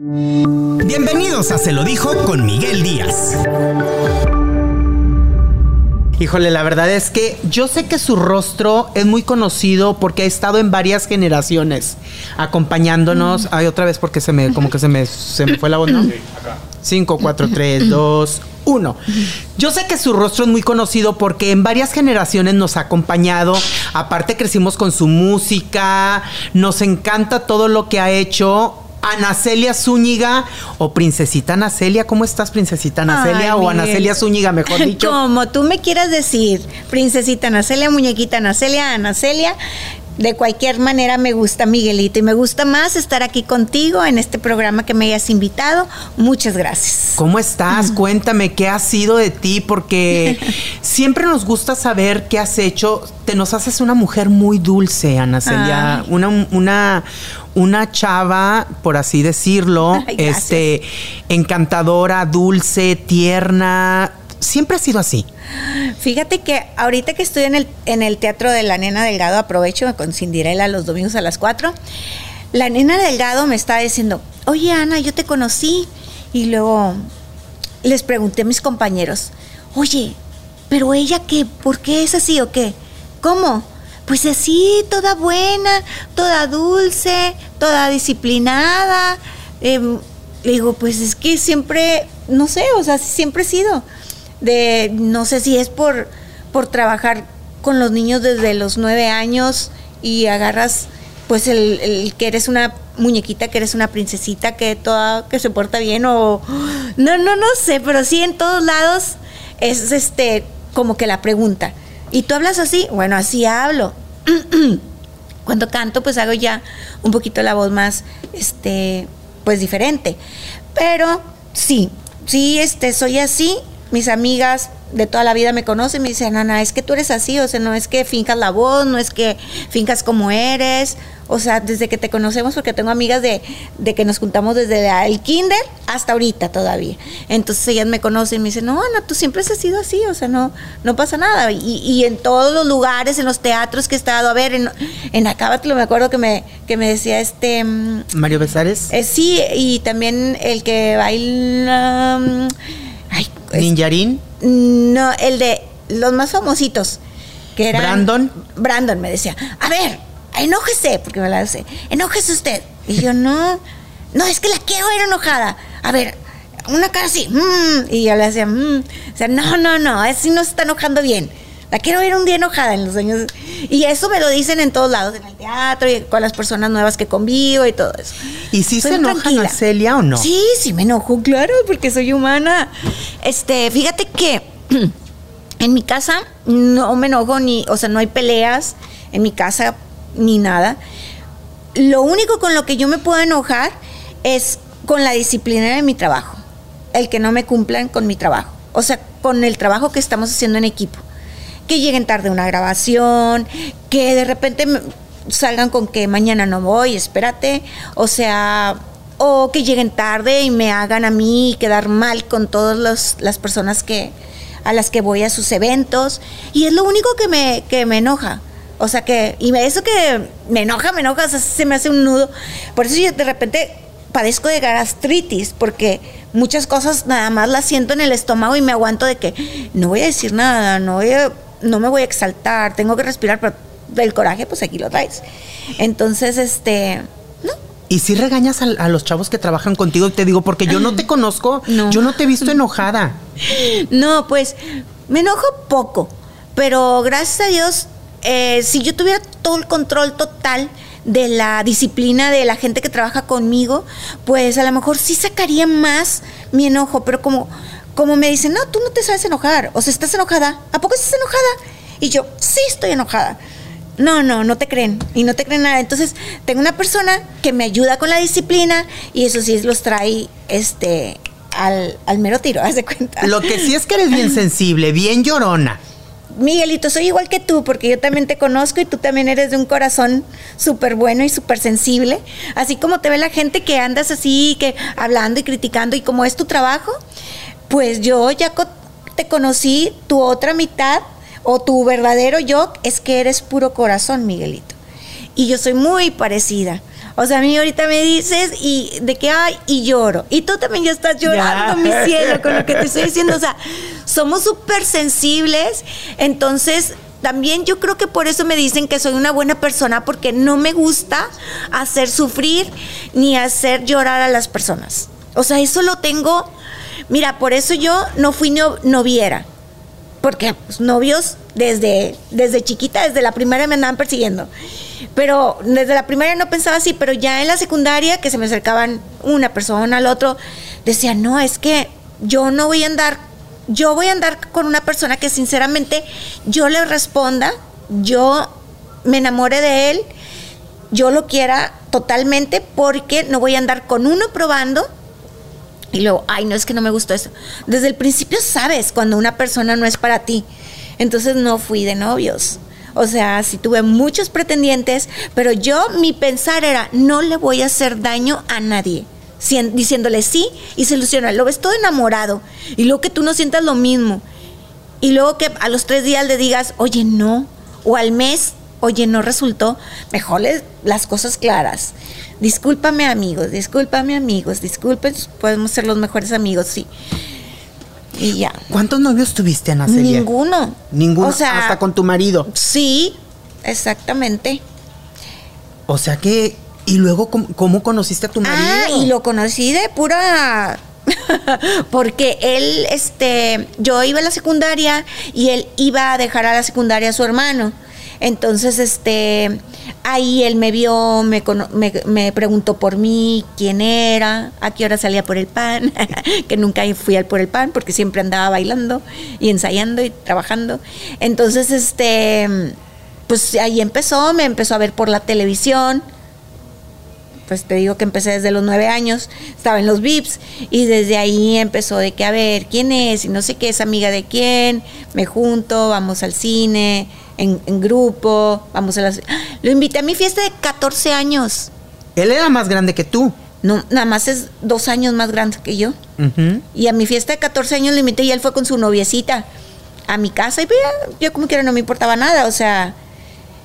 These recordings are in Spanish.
Bienvenidos a Se lo dijo con Miguel Díaz. Híjole, la verdad es que yo sé que su rostro es muy conocido porque ha estado en varias generaciones acompañándonos. Ay, otra vez porque se me, como que se me, se me fue la voz, ¿no? Sí, acá. 5, 4, 3, 2, 1. Yo sé que su rostro es muy conocido porque en varias generaciones nos ha acompañado. Aparte crecimos con su música. Nos encanta todo lo que ha hecho. Anacelia Zúñiga o Princesita Anacelia. ¿Cómo estás, Princesita Anacelia? Ay, o. Anacelia Zúñiga, mejor dicho. Como tú me quieras decir, princesita Anacelia, muñequita Anacelia, Anacelia. De cualquier manera me gusta Miguelito y me gusta más estar aquí contigo en este programa que me hayas invitado. Muchas gracias. ¿Cómo estás? Cuéntame qué ha sido de ti, porque siempre nos gusta saber qué has hecho. Te nos haces una mujer muy dulce, Ana Celia. Una, una, una chava, por así decirlo, Ay, este, encantadora, dulce, tierna. Siempre ha sido así. Fíjate que ahorita que estoy en el, en el Teatro de la Nena Delgado, aprovecho con Cinderela los domingos a las 4. La Nena Delgado me está diciendo, oye Ana, yo te conocí. Y luego les pregunté a mis compañeros, oye, pero ella qué, ¿por qué es así o qué? ¿Cómo? Pues así, toda buena, toda dulce, toda disciplinada. Em, le digo, pues es que siempre, no sé, o sea, siempre he sido de no sé si es por por trabajar con los niños desde los nueve años y agarras pues el, el que eres una muñequita, que eres una princesita, que toda, que se porta bien o no, no, no sé, pero sí en todos lados es este como que la pregunta. ¿Y tú hablas así? Bueno, así hablo. Cuando canto, pues hago ya un poquito la voz más, este, pues diferente. Pero sí, sí, este, soy así. Mis amigas de toda la vida me conocen, me dicen, Ana, es que tú eres así, o sea, no es que fincas la voz, no es que fincas como eres, o sea, desde que te conocemos, porque tengo amigas de, de que nos juntamos desde el kinder hasta ahorita todavía. Entonces ellas me conocen y me dicen, no, Ana, tú siempre has sido así, o sea, no, no pasa nada. Y, y en todos los lugares, en los teatros que he estado, a ver, en, en Acábatlo me acuerdo que me, que me decía este... mm, Mario Besares, eh, sí, y también el que baila... mm, ay, es- Ninjarín, no, el de los más famositos. Que eran, Brandon. Brandon me decía, a ver, enójese, porque me la hace, enójese usted. Y yo, no, no, es que la quiero ver enojada. A ver, una cara así, mm, y yo le hacía, mm. o sea, no, no, no, así no se está enojando bien. La quiero ver un día enojada en los años. Y eso me lo dicen en todos lados, en el teatro y con las personas nuevas que convivo y todo eso. ¿Y si Soy se enoja. Ana Celia o no? Sí, sí me enojo, claro, porque soy humana. Este, fíjate que en mi casa no me enojo ni, o sea, no hay peleas en mi casa ni nada. Lo único con lo que yo me puedo enojar es con la disciplina de mi trabajo, el que no me cumplan con mi trabajo, o sea, con el trabajo que estamos haciendo en equipo. Que lleguen tarde a una grabación, que de repente salgan con que mañana no voy, espérate, o sea, o que lleguen tarde y me hagan a mí quedar mal con todas las personas que a las que voy a sus eventos y es lo único que me que me enoja. O sea que y eso que me enoja, me enoja, se me hace un nudo. Por eso yo de repente padezco de gastritis porque muchas cosas nada más las siento en el estómago y me aguanto de que no voy a decir nada, no voy a- no me voy a exaltar, tengo que respirar, pero del coraje pues aquí lo traes. Entonces, este, no, ¿Y si regañas a, a los chavos que trabajan contigo? Te digo, porque yo no te conozco, No. yo no te he visto enojada. No, pues me enojo poco, pero gracias a Dios, eh, si yo tuviera todo el control total de la disciplina de la gente que trabaja conmigo, pues a lo mejor sí sacaría más mi enojo, pero como, como me dicen, no, tú no te sabes enojar, o sea, estás enojada, ¿a poco estás enojada? Y yo, sí estoy enojada. No, no, no te creen y no te creen nada. Entonces, tengo una persona que me ayuda con la disciplina y eso sí los trae este al, al mero tiro, haz de cuenta. Lo que sí es que eres bien sensible, bien llorona. Miguelito, soy igual que tú, porque yo también te conozco y tú también eres de un corazón súper bueno y súper sensible. Así como te ve la gente que andas así, que hablando y criticando, y como es tu trabajo, pues yo ya te conocí, tu otra mitad o tu verdadero yo es que eres puro corazón, Miguelito. Y yo soy muy parecida. O sea, a mí ahorita me dices y de que ay, y lloro. Y tú también ya estás llorando, mi cielo, con lo que te estoy diciendo. O sea, somos súper sensibles. Entonces, también yo creo que por eso me dicen que soy una buena persona, porque no me gusta hacer sufrir ni hacer llorar a las personas. O sea, eso lo tengo. Mira, por eso yo no fui noviera. Porque pues, novios desde, desde chiquita, desde la primaria me andaban persiguiendo. Pero desde la primaria no pensaba así, pero ya en la secundaria, que se me acercaban una persona al otro, decía, no, es que yo no voy a andar, yo voy a andar con una persona que sinceramente yo le responda, yo me enamore de él, yo lo quiera totalmente, porque no voy a andar con uno probando y luego, ay, no es que no me gustó eso. Desde el principio sabes cuando una persona no es para ti. Entonces no fui de novios. O sea, sí tuve muchos pretendientes, pero yo mi pensar era, no le voy a hacer daño a nadie. diciéndole sí y se ilusiona. Lo ves todo enamorado. Y luego que tú no sientas lo mismo. Y luego que a los tres días le digas, oye, no. O al mes, oye, no resultó. Mejor las cosas claras. Discúlpame amigos, discúlpame amigos, disculpen, podemos ser los mejores amigos, sí. Y ya. ¿Cuántos novios tuviste, Ana Ninguno. Ninguno. O sea, hasta con tu marido. Sí, exactamente. O sea que, ¿y luego cómo, conociste a tu marido? Ah, y lo conocí de pura porque él, este, yo iba a la secundaria y él iba a dejar a la secundaria a su hermano. Entonces, este, ahí él me vio, me, me, preguntó por mí, quién era, a qué hora salía por el pan, que nunca fui al por el pan porque siempre andaba bailando y ensayando y trabajando. Entonces, este, pues ahí empezó, me empezó a ver por la televisión. Pues te digo que empecé desde los nueve años, estaba en los VIPs y desde ahí empezó de que a ver quién es y no sé qué es amiga de quién, me junto, vamos al cine, en, grupo, vamos a las... Lo invité a mi fiesta de 14 años. Él era más grande que tú. No, nada más es dos años más grande que yo. Y a mi fiesta de 14 años lo invité y él fue con su noviecita a mi casa y pues, yo como quiera no me importaba nada, o sea,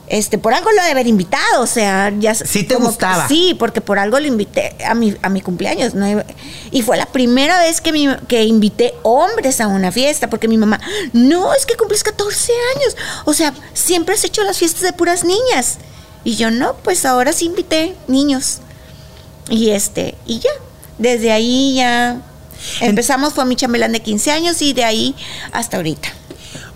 este, por algo lo de haber invitado, o sea, ya sí te gustaba. sí, porque por algo lo invité a mi, a mi cumpleaños, y fue la primera vez que, mi, que invité hombres a una fiesta, porque mi mamá, no, es que cumples 14 años, o sea, siempre has hecho las fiestas de puras niñas, y yo no, pues ahora sí invité niños, y este, y ya, desde ahí ya empezamos, fue mi chambelán de 15 años, y de ahí hasta ahorita.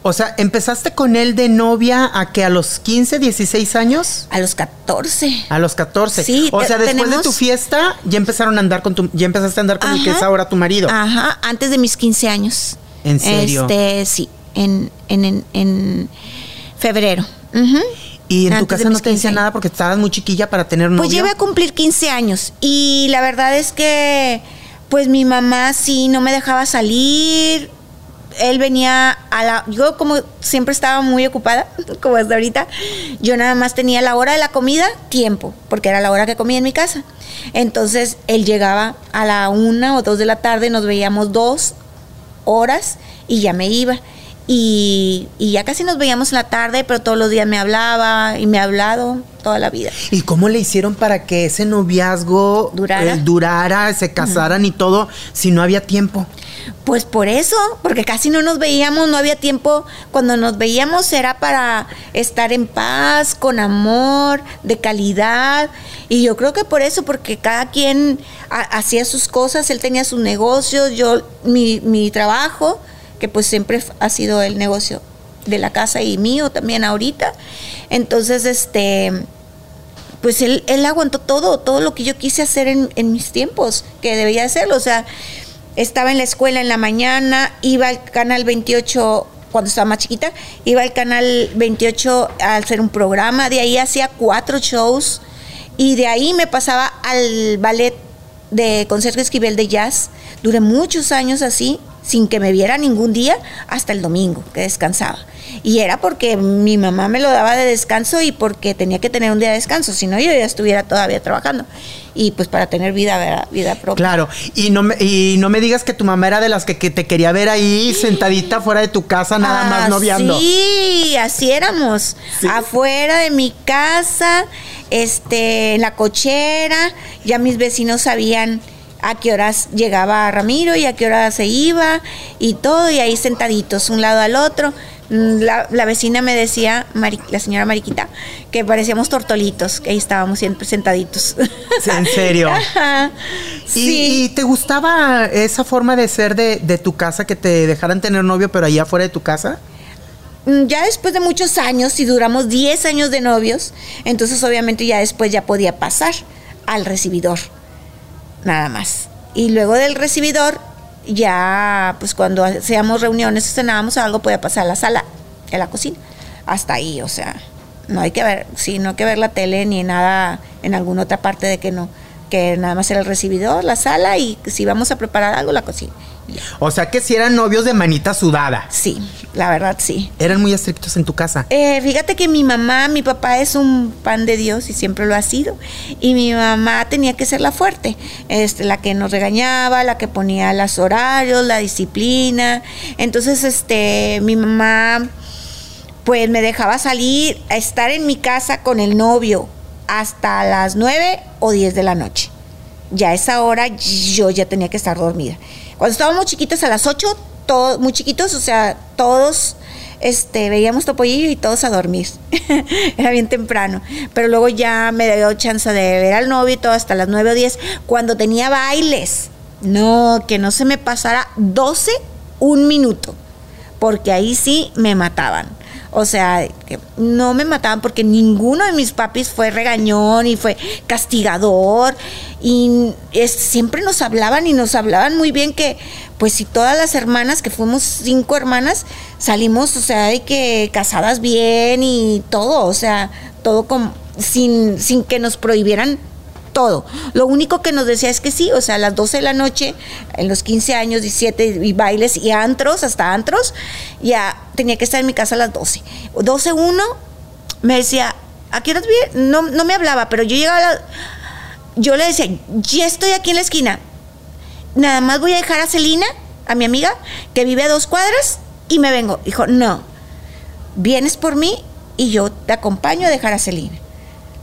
O sea, ¿empezaste con él de novia a que a los 15, 16 años? A los 14. A los 14. Sí. O sea, después de tu fiesta ya empezaron a andar con tu, ya empezaste a andar con el que es ahora tu marido. Ajá, antes de mis 15 años. ¿En serio? Este, sí, en, en, en, febrero. ¿Y en tu casa no te decía nada porque estabas muy chiquilla para tener novio? Pues llevé a cumplir 15 años y la verdad es que pues mi mamá sí no me dejaba salir, él venía a la... Yo como siempre estaba muy ocupada, como hasta ahorita, yo nada más tenía la hora de la comida, tiempo, porque era la hora que comía en mi casa. Entonces él llegaba a la una o dos de la tarde, nos veíamos dos horas y ya me iba. Y, ya casi nos veíamos en la tarde, pero todos los días me hablaba y me ha hablado toda la vida. ¿Y cómo le hicieron para que ese noviazgo durara, eh, durara se casaran y todo, si no había tiempo? Pues por eso, porque casi no nos veíamos, no había tiempo. Cuando nos veíamos era para estar en paz, con amor, de calidad. Y yo creo que por eso, porque cada quien hacía sus cosas, él tenía sus negocios, yo mi, mi trabajo, que pues siempre ha sido el negocio de la casa y mío también ahorita. Entonces, este, pues él, él aguantó todo, todo lo que yo quise hacer en, en mis tiempos, que debía hacerlo. O sea, estaba en la escuela en la mañana, iba al canal 28 cuando estaba más chiquita, iba al canal 28 a hacer un programa, de ahí hacía cuatro shows y de ahí me pasaba al ballet de Concerto Esquivel de Jazz. Duré muchos años así, sin que me viera ningún día, hasta el domingo, que descansaba. Y era porque mi mamá me lo daba de descanso y porque tenía que tener un día de descanso, si no yo ya estuviera todavía trabajando. Y pues para tener vida, vida propia. Claro, y no, me, y no me digas que tu mamá era de las que, te quería ver ahí sentadita fuera de tu casa, nada más noviando. Sí, así éramos. Afuera de mi casa este, en la cochera, ya mis vecinos sabían a qué horas llegaba Ramiro y a qué hora se iba y todo, y ahí sentaditos, un lado al otro. Mm, La, la vecina me decía, Mari- la señora Mariquita, que parecíamos tortolitos, que ahí estábamos siempre sentaditos. ¿En serio? Ajá. ¿Y, Sí. y te gustaba esa forma de ser de, de tu casa, que te dejaran tener novio, pero allá afuera de tu casa? Mm, Ya después de muchos años, y duramos 10 años de novios, entonces obviamente ya después ya podía pasar al recibidor, nada más. Y luego del recibidor, ya pues cuando hacíamos reuniones o cenábamos algo, podía pasar la sala, a la cocina. Hasta ahí, o sea, no hay que ver, sí, no hay que ver la tele ni nada en alguna otra parte de que no, que nada más era el recibidor, la sala y si vamos a preparar algo, la cocina. Ya. O sea que si eran novios de manita sudada. Sí, la verdad sí. Eran muy estrictos en tu casa. Eh, fíjate que mi mamá, mi papá es un pan de Dios y siempre lo ha sido. Y mi mamá tenía que ser la fuerte, este, la que nos regañaba, la que ponía los horarios, la disciplina. Entonces, este, mi mamá, pues me dejaba salir a estar en mi casa con el novio hasta las 9 o 10 de la noche. Ya a esa hora yo ya tenía que estar dormida. Cuando estábamos chiquitos a las 8, todos, muy chiquitos, o sea, todos este, veíamos Topollillo y todos a dormir. Era bien temprano. Pero luego ya me dio chance de ver al novio y todo hasta las 9 o 10, cuando tenía bailes. No, que no se me pasara 12, un minuto. Porque ahí sí me mataban. O sea, no me mataban porque ninguno de mis papis fue regañón y fue castigador. Y es- siempre nos hablaban y nos hablaban muy bien que, pues si todas las hermanas, que fuimos cinco hermanas, salimos, o sea, de que casadas bien y todo, o sea, todo con, sin, sin que nos prohibieran todo. Lo único que nos decía es que sí, o sea, a las 12 de la noche, en los 15 años, 17, y bailes y antros, hasta antros, ya tenía que estar en mi casa a las 12. 12, 1, me decía, ¿a qué viene? No, no me hablaba, pero yo llegaba a la- Yo le decía, ya estoy aquí en la esquina. Nada más voy a dejar a Celina, a mi amiga, que vive a dos cuadras, y me vengo. Dijo, no, vienes por mí y yo te acompaño a dejar a Celina.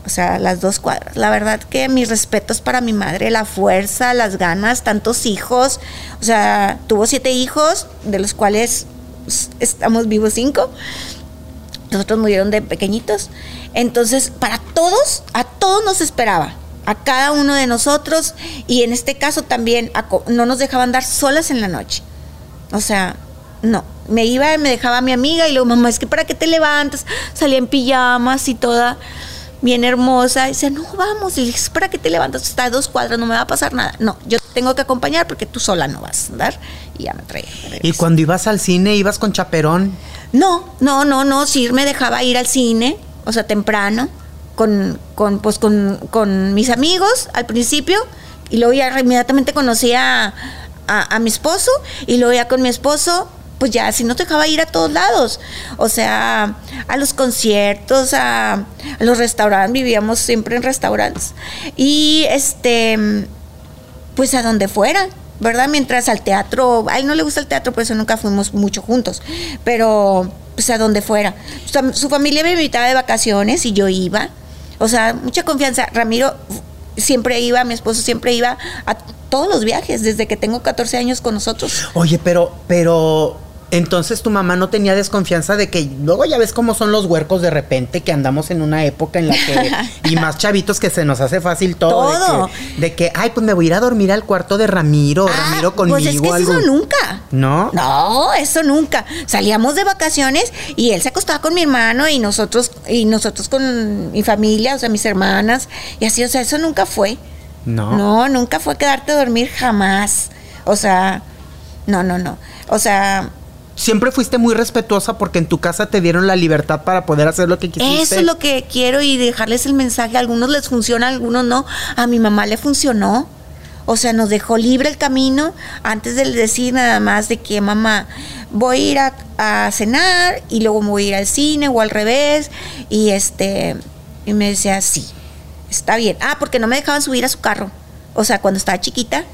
O sea, las dos cuadras. La verdad que mis respetos para mi madre, la fuerza, las ganas, tantos hijos. O sea, tuvo siete hijos, de los cuales estamos vivos cinco. Los otros murieron de pequeñitos. Entonces, para todos, a todos nos esperaba. A cada uno de nosotros. Y en este caso también a no nos dejaban dar solas en la noche. O sea, no. Me iba y me dejaba a mi amiga y luego, mamá, es que para qué te levantas. Salía en pijamas y toda bien hermosa. Y dice, no, vamos. Y le dije, "Es para qué te levantas. Está a dos cuadras, no me va a pasar nada. No, yo te tengo que acompañar porque tú sola no vas a andar. Y ya me traía. Y cuando ibas al cine, ibas con chaperón. No, no, no, no. Sí me dejaba ir al cine, o sea, temprano, con, con, pues, con, con mis amigos al principio. Y luego ya inmediatamente conocí a, a- a mi esposo. Y luego ya con mi esposo, pues ya si no te dejaba ir a todos lados. O sea, a los conciertos, a, los restaurantes. Vivíamos siempre en restaurantes. Y este pues a donde fuera, ¿verdad? Mientras al teatro, a él no le gusta el teatro, por eso nunca fuimos mucho juntos, pero pues a donde fuera. Su familia me invitaba de vacaciones y yo iba, o sea, mucha confianza. Ramiro siempre iba, mi esposo siempre iba a todos los viajes, desde que tengo 14 años con nosotros. Oye, pero, pero, entonces tu mamá no tenía desconfianza de que luego ya ves cómo son los huercos de repente, que andamos en una época en la que, y más chavitos que se nos hace fácil todo. de Todo. que- De que, ay, pues me voy a ir a dormir al cuarto de Ramiro, Ah, Ramiro conmigo. pues es que algo. eso nunca. ¿No? No, eso nunca. Salíamos de vacaciones y él se acostaba con mi hermano y nosotros y nosotros con mi familia, o sea, mis hermanas y así, o sea, eso nunca fue. No. No, nunca fue quedarte a dormir jamás. O sea, no, no, no. O sea, Siempre fuiste muy respetuosa porque en tu casa te dieron la libertad para poder hacer lo que quisiste. eso es lo que quiero y dejarles el mensaje. A algunos les funciona, a algunos no. A mi mamá le funcionó. O sea, nos dejó libre el camino antes de decir nada más de que mamá, voy a ir a, a cenar y luego me voy a ir al cine o al revés. Y este, y me decía, sí, está bien. Ah, porque no me dejaban subir a su carro. O sea, cuando estaba chiquita,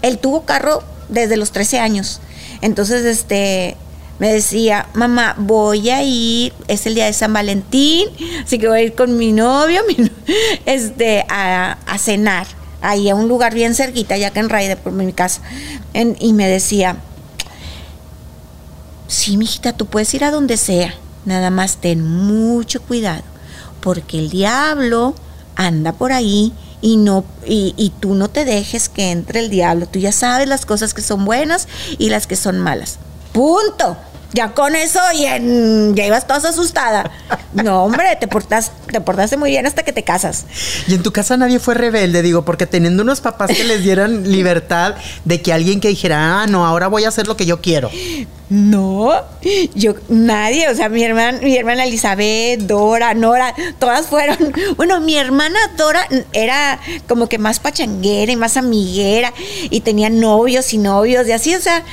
él tuvo carro desde los 13 años. Entonces, este, me decía, mamá, voy a ir, es el día de San Valentín, así que voy a ir con mi novio este, a, cenar, ahí a un lugar bien cerquita, ya que en Raide, por mi casa. y me decía, sí, mijita, tú puedes ir a donde sea, nada más ten mucho cuidado, porque el diablo anda por ahí y no y, y, tú no te dejes que entre el diablo. Tú ya sabes las cosas que son buenas y las que son malas. Punto. Ya con eso ya, ya ibas toda asustada. No, hombre, te, portas, te portaste muy bien hasta que te casas. Y en tu casa nadie fue rebelde, digo, porque teniendo unos papás que les dieran libertad de que alguien que dijera, ah, no, ahora voy a hacer lo que yo quiero. No, yo, nadie, o sea, mi hermana, mi hermana Elizabeth, Dora, Nora, todas fueron. Bueno, mi hermana Dora era como que más pachanguera y más amiguera y tenía novios y novios y así, o sea,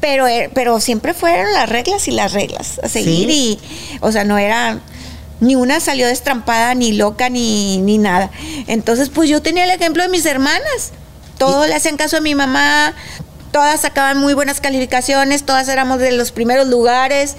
pero, eh, pero siempre fueron las reglas y las reglas a seguir y, o sea, no era, ni una salió destrampada, ni loca, ni, ni nada. Entonces, pues yo tenía el ejemplo de mis hermanas. Todos le hacían caso a mi mamá, todas sacaban muy buenas calificaciones, todas éramos de los primeros lugares.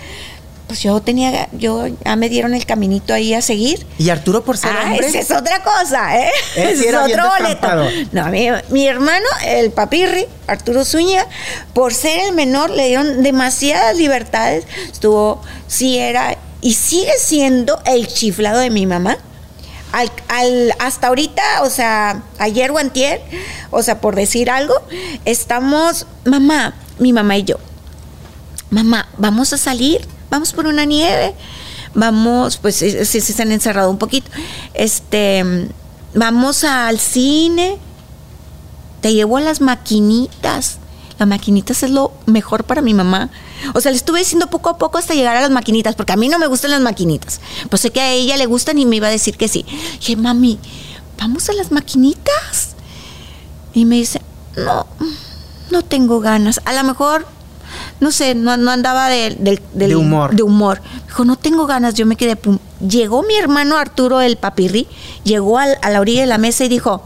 Pues yo tenía, yo ya me dieron el caminito ahí a seguir. ¿Y Arturo por ser ah, hombre? Esa es otra cosa, ¿eh? Ese es otro boleto. No, mi, mi, hermano, el papirri, Arturo Zúñiga, por ser el menor, le dieron demasiadas libertades. Estuvo, sí era, y sigue siendo el chiflado de mi mamá al, hasta ahorita, o sea, ayer o antier, o sea, por decir algo, estamos, mamá, mi mamá y yo, mamá, vamos a salir, vamos por una nieve, vamos, pues sí, se han encerrado un poquito, este, vamos al cine, te llevo a las maquinitas, las maquinitas es lo mejor para mi mamá. O sea, le estuve diciendo poco a poco hasta llegar a las maquinitas, porque a mí no me gustan las maquinitas. Pues sé que a ella le gustan y me iba a decir que sí. dije, mami, ¿vamos a las maquinitas? Y me dice, no, no tengo ganas. A lo mejor, no sé, no, andaba de, de, humor. De humor. Dijo, no tengo ganas. Yo me quedé, pum. Llegó mi hermano Arturo, el papirri, llegó a la orilla de la mesa y dijo,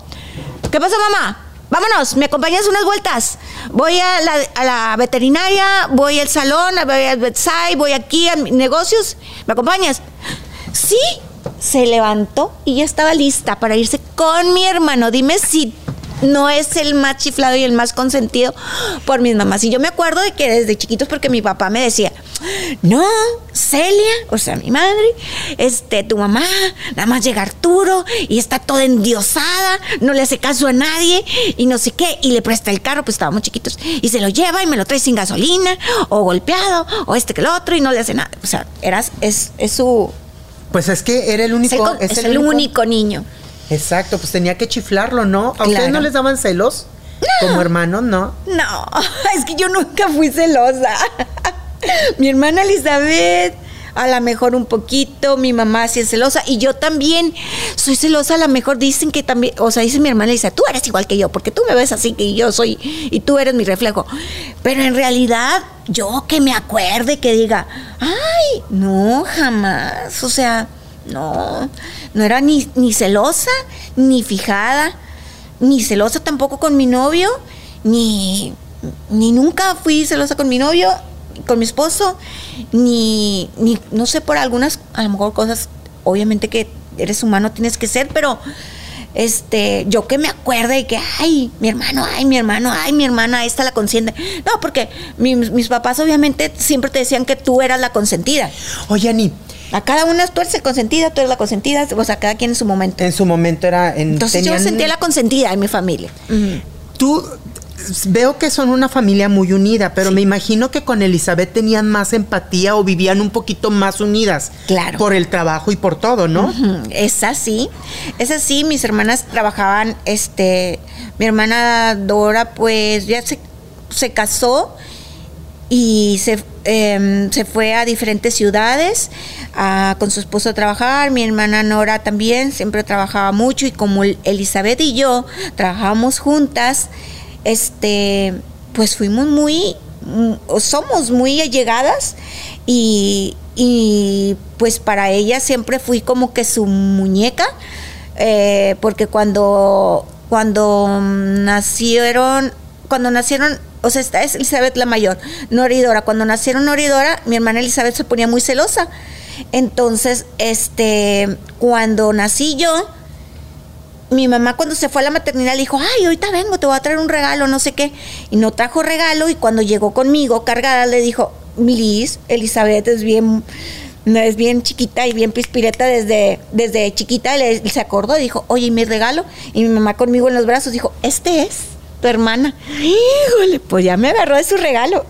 ¿qué pasa, mamá? Vámonos, me acompañas unas vueltas. Voy a la, veterinaria, voy al salón, voy al bedside, voy aquí a negocios. ¿Me acompañas? Sí, se levantó y ya estaba lista para irse con mi hermano. Dime si no es el más chiflado y el más consentido por mis mamás. Y yo me acuerdo de que desde chiquitos, porque mi papá me decía, no, Celia, o sea, mi madre, este, tu mamá, nada más llega Arturo y está toda endiosada, no le hace caso a nadie y no sé qué, y le presta el carro, pues estábamos chiquitos, y se lo lleva y me lo trae sin gasolina, o golpeado, o este que el otro, y no le hace nada. O sea, eras, es, es su... Pues es que era el único... Es el, único niño. Exacto, pues tenía que chiflarlo, ¿no? ¿A ustedes no les daban celos? Como hermanos, ¿no? No, es que yo nunca fui celosa. mi hermana Elizabeth, a lo mejor un poquito, mi mamá sí es celosa y yo también soy celosa, a lo mejor dicen que también, o sea, dice mi hermana Elizabeth, tú eres igual que yo, porque tú me ves así que yo soy y tú eres mi reflejo. Pero en realidad, yo que me acuerde, que diga, ay, no, jamás, o sea, no, no era ni, ni celosa, ni fijada, ni celosa tampoco con mi novio, ni, ni nunca fui celosa con mi novio, con mi esposo, ni, ni, no sé, por algunas, a lo mejor cosas, obviamente que eres humano tienes que ser, pero este, yo que me acuerde de que, ay, mi hermano, ay, mi hermano, ay, mi hermana, esta la consiente. No, porque mis papás obviamente siempre te decían que tú eras la consentida. Oye, Ani, a cada una tú eres el consentida, tú eres la consentida, o sea, cada quien en su momento. En su momento era... En, Entonces yo sentía la consentida en mi familia. Tú veo que son una familia muy unida, pero me imagino que con Elizabeth tenían más empatía o vivían un poquito más unidas. Claro. Por el trabajo y por todo, ¿no? Es así. Es así. Mis hermanas trabajaban, este, mi hermana Dora, pues ya se, se casó y se, em, se fue a diferentes ciudades con su esposo a trabajar. Mi hermana Nora también siempre trabajaba mucho y como Elizabeth y yo trabajábamos juntas, este, pues fuimos muy, mm, somos muy allegadas y, y pues para ella siempre fui como que su muñeca, eh, porque cuando, cuando nacieron cuando nacieron, o sea, esta es Elizabeth la mayor, Noridora. Cuando nacieron Noridora, mi hermana Elizabeth se ponía muy celosa. Entonces, este, cuando nací yo, mi mamá cuando se fue a la maternidad le dijo, ay, ahorita vengo, te voy a traer un regalo, no sé qué. Y no trajo regalo y cuando llegó conmigo cargada le dijo, Liz, Elizabeth es bien, es bien chiquita y bien pispireta desde, desde chiquita. Le, se acordó y dijo, oye, ¿y mi regalo? Y mi mamá conmigo en los brazos dijo, este es tu hermana. Híjole, pues ya me agarró de su regalo.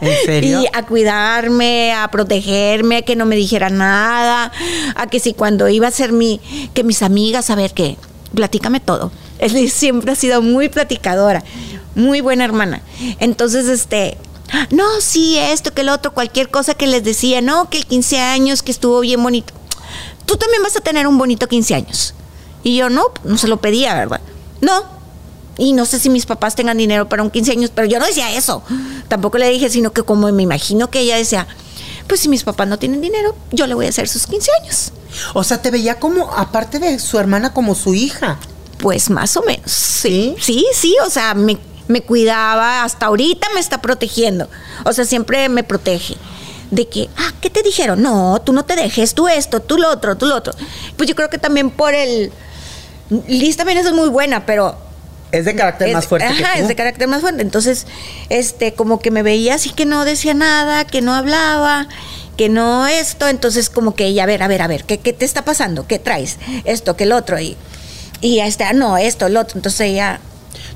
¿En serio? y a cuidarme, a protegerme, a que no me dijera nada, a que si cuando iba a ser mi, que mis amigas, a ver qué, platícame todo. Él siempre ha sido muy platicadora, muy buena hermana. Entonces, este, no, sí, esto, que el otro, cualquier cosa que les decía, no, que el 15 años, que estuvo bien bonito. Tú también vas a tener un bonito 15 años. Y yo, no, no se lo pedía, ¿verdad? No. Y no sé si mis papás tengan dinero para un 15 años, pero yo no decía eso. Tampoco le dije, sino que como me imagino que ella decía, pues si mis papás no tienen dinero, yo le voy a hacer sus 15 años. O sea, te veía como, aparte de su hermana, como su hija. Pues más o menos. Sí, sí, sí, o sea, me, me cuidaba, hasta ahorita me está protegiendo. O sea, siempre me protege. De que, ah, ¿qué te dijeron? No, tú no te dejes, tú esto, tú lo otro, tú lo otro. Pues yo creo que también por el... Liz también es muy buena, pero Es de carácter es- más fuerte que Ajá, tú. es de carácter más fuerte. Entonces, este, como que me veía así que no decía nada, que no hablaba, que no esto. Entonces, como que ella, a ver, a ver, a ver, ¿qué, qué te está pasando? ¿Qué traes? Esto, que el otro. Y, y este, ah, no, esto, el otro. Entonces ella,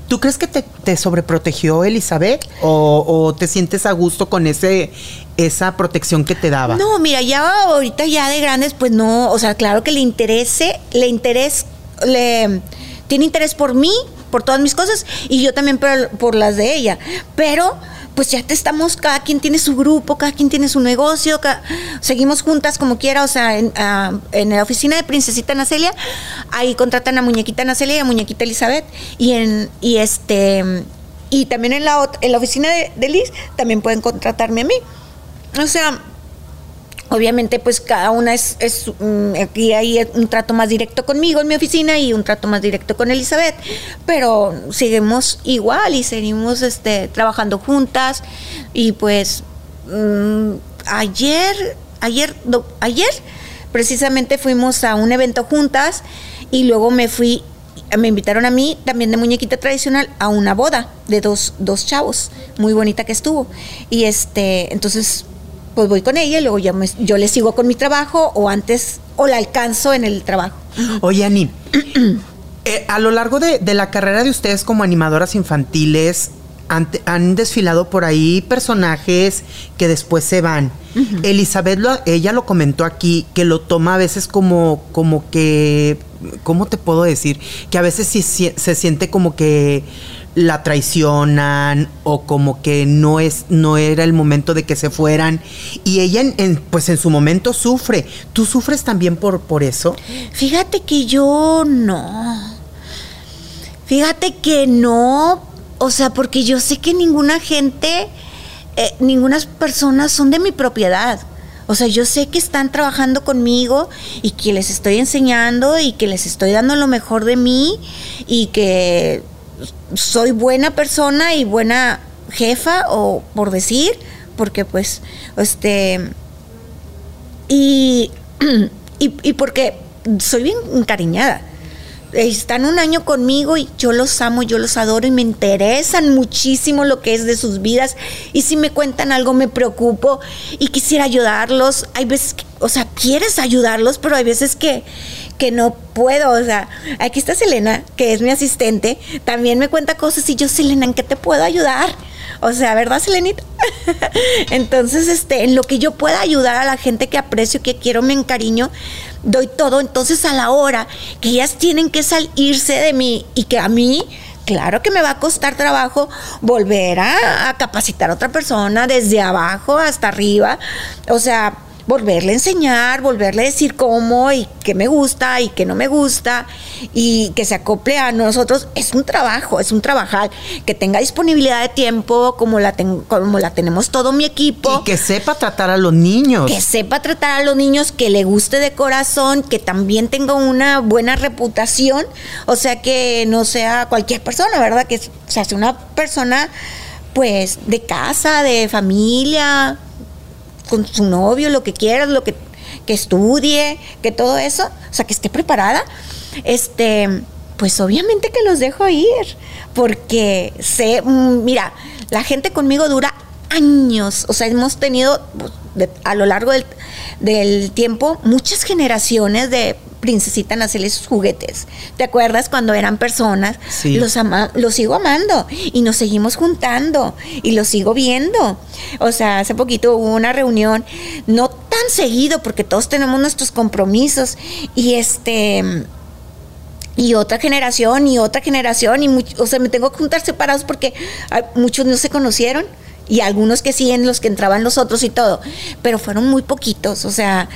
¿Tú crees que te, te sobreprotegió Elizabeth? O, o te sientes a gusto con ese esa protección que te daba? No, mira, ya ahorita ya de grandes, pues no, o sea, claro que le interese, le interés, le tiene interés por mí, por todas mis cosas, y yo también por, las de ella. Pero, pues ya te estamos, cada quien tiene su grupo, cada quien tiene su negocio, seguimos juntas como quiera, o sea, en, ah, en la oficina de Princesita Nacelia, ahí contratan a Muñequita Nacelia y a Muñequita Elizabeth, y en, y este, y también en la, en la oficina de Liz, también pueden contratarme a mí. O sea, obviamente pues cada una es, es mm, aquí hay un trato más directo conmigo en mi oficina y un trato más directo con Elizabeth, pero seguimos igual y seguimos este, trabajando juntas y pues mm, ayer, ayer, ayer precisamente fuimos a un evento juntas y luego me fui me invitaron a mí, también de muñequita tradicional, a una boda de dos, dos chavos, muy bonita que estuvo. Y este, entonces, pues voy con ella y luego ya me- yo le sigo con mi trabajo o antes, o la alcanzo en el trabajo. Oye, Ani, eh, a lo largo de, de la carrera de ustedes como animadoras infantiles, han, han desfilado por ahí personajes que después se van. Elizabeth, lo- ella lo comentó aquí, que lo toma a veces como, como que, ¿cómo te puedo decir? Que a veces sí se siente como que la traicionan o como que no es no era el momento de que se fueran y ella en, pues en su momento sufre tú sufres también por por eso Fíjate que yo no. Fíjate que no. O sea, porque yo sé que ninguna gente, eh, ninguna personas son de mi propiedad. O sea, yo sé que están trabajando conmigo y que les estoy enseñando y que les estoy dando lo mejor de mí y que soy buena persona y buena jefa o por decir, porque pues, este, y, y, porque soy bien encariñada. Están un año conmigo y yo los amo, yo los adoro y me interesan muchísimo lo que es de sus vidas. Y si me cuentan algo me preocupo y quisiera ayudarlos. Hay veces que, o sea, quieres ayudarlos, pero hay veces que, que no puedo. O sea, aquí está Selena, que es mi asistente, también me cuenta cosas y yo, Selena, ¿en qué te puedo ayudar? O sea, ¿verdad, Selenita? Entonces, este, en lo que yo pueda ayudar a la gente que aprecio, que quiero, me encariño, doy todo. Entonces, a la hora que ellas tienen que salirse de mí y que a mí, claro que me va a costar trabajo volver a, a capacitar a otra persona desde abajo hasta arriba. O sea, volverle a enseñar, volverle a decir cómo y qué me gusta y qué no me gusta y que se acople a nosotros. Es un trabajo, es un trabajar, que tenga disponibilidad de tiempo como la, como la tenemos todo mi equipo. Y que sepa tratar a los niños. Que sepa tratar a los niños, que le guste de corazón, que también tenga una buena reputación, o sea que no sea cualquier persona, ¿verdad? Que se hace una persona pues de casa, de familia, con su novio, lo que quieras, lo que, que estudie, que todo eso, o sea, que esté preparada, este, pues obviamente que los dejo ir, porque sé, mm, mira, la gente conmigo dura años, o sea, hemos tenido pues, a lo largo del, del tiempo muchas generaciones de princesita hacerle sus juguetes. ¿Te acuerdas cuando eran personas? Sí. Los, ama los sigo amando y nos seguimos juntando y los sigo viendo. O sea, hace poquito hubo una reunión, no tan seguido porque todos tenemos nuestros compromisos y este y otra generación y otra generación y o sea, me tengo que juntar separados porque muchos no se conocieron y algunos que sí en los que entraban los otros y todo, pero fueron muy poquitos, o sea,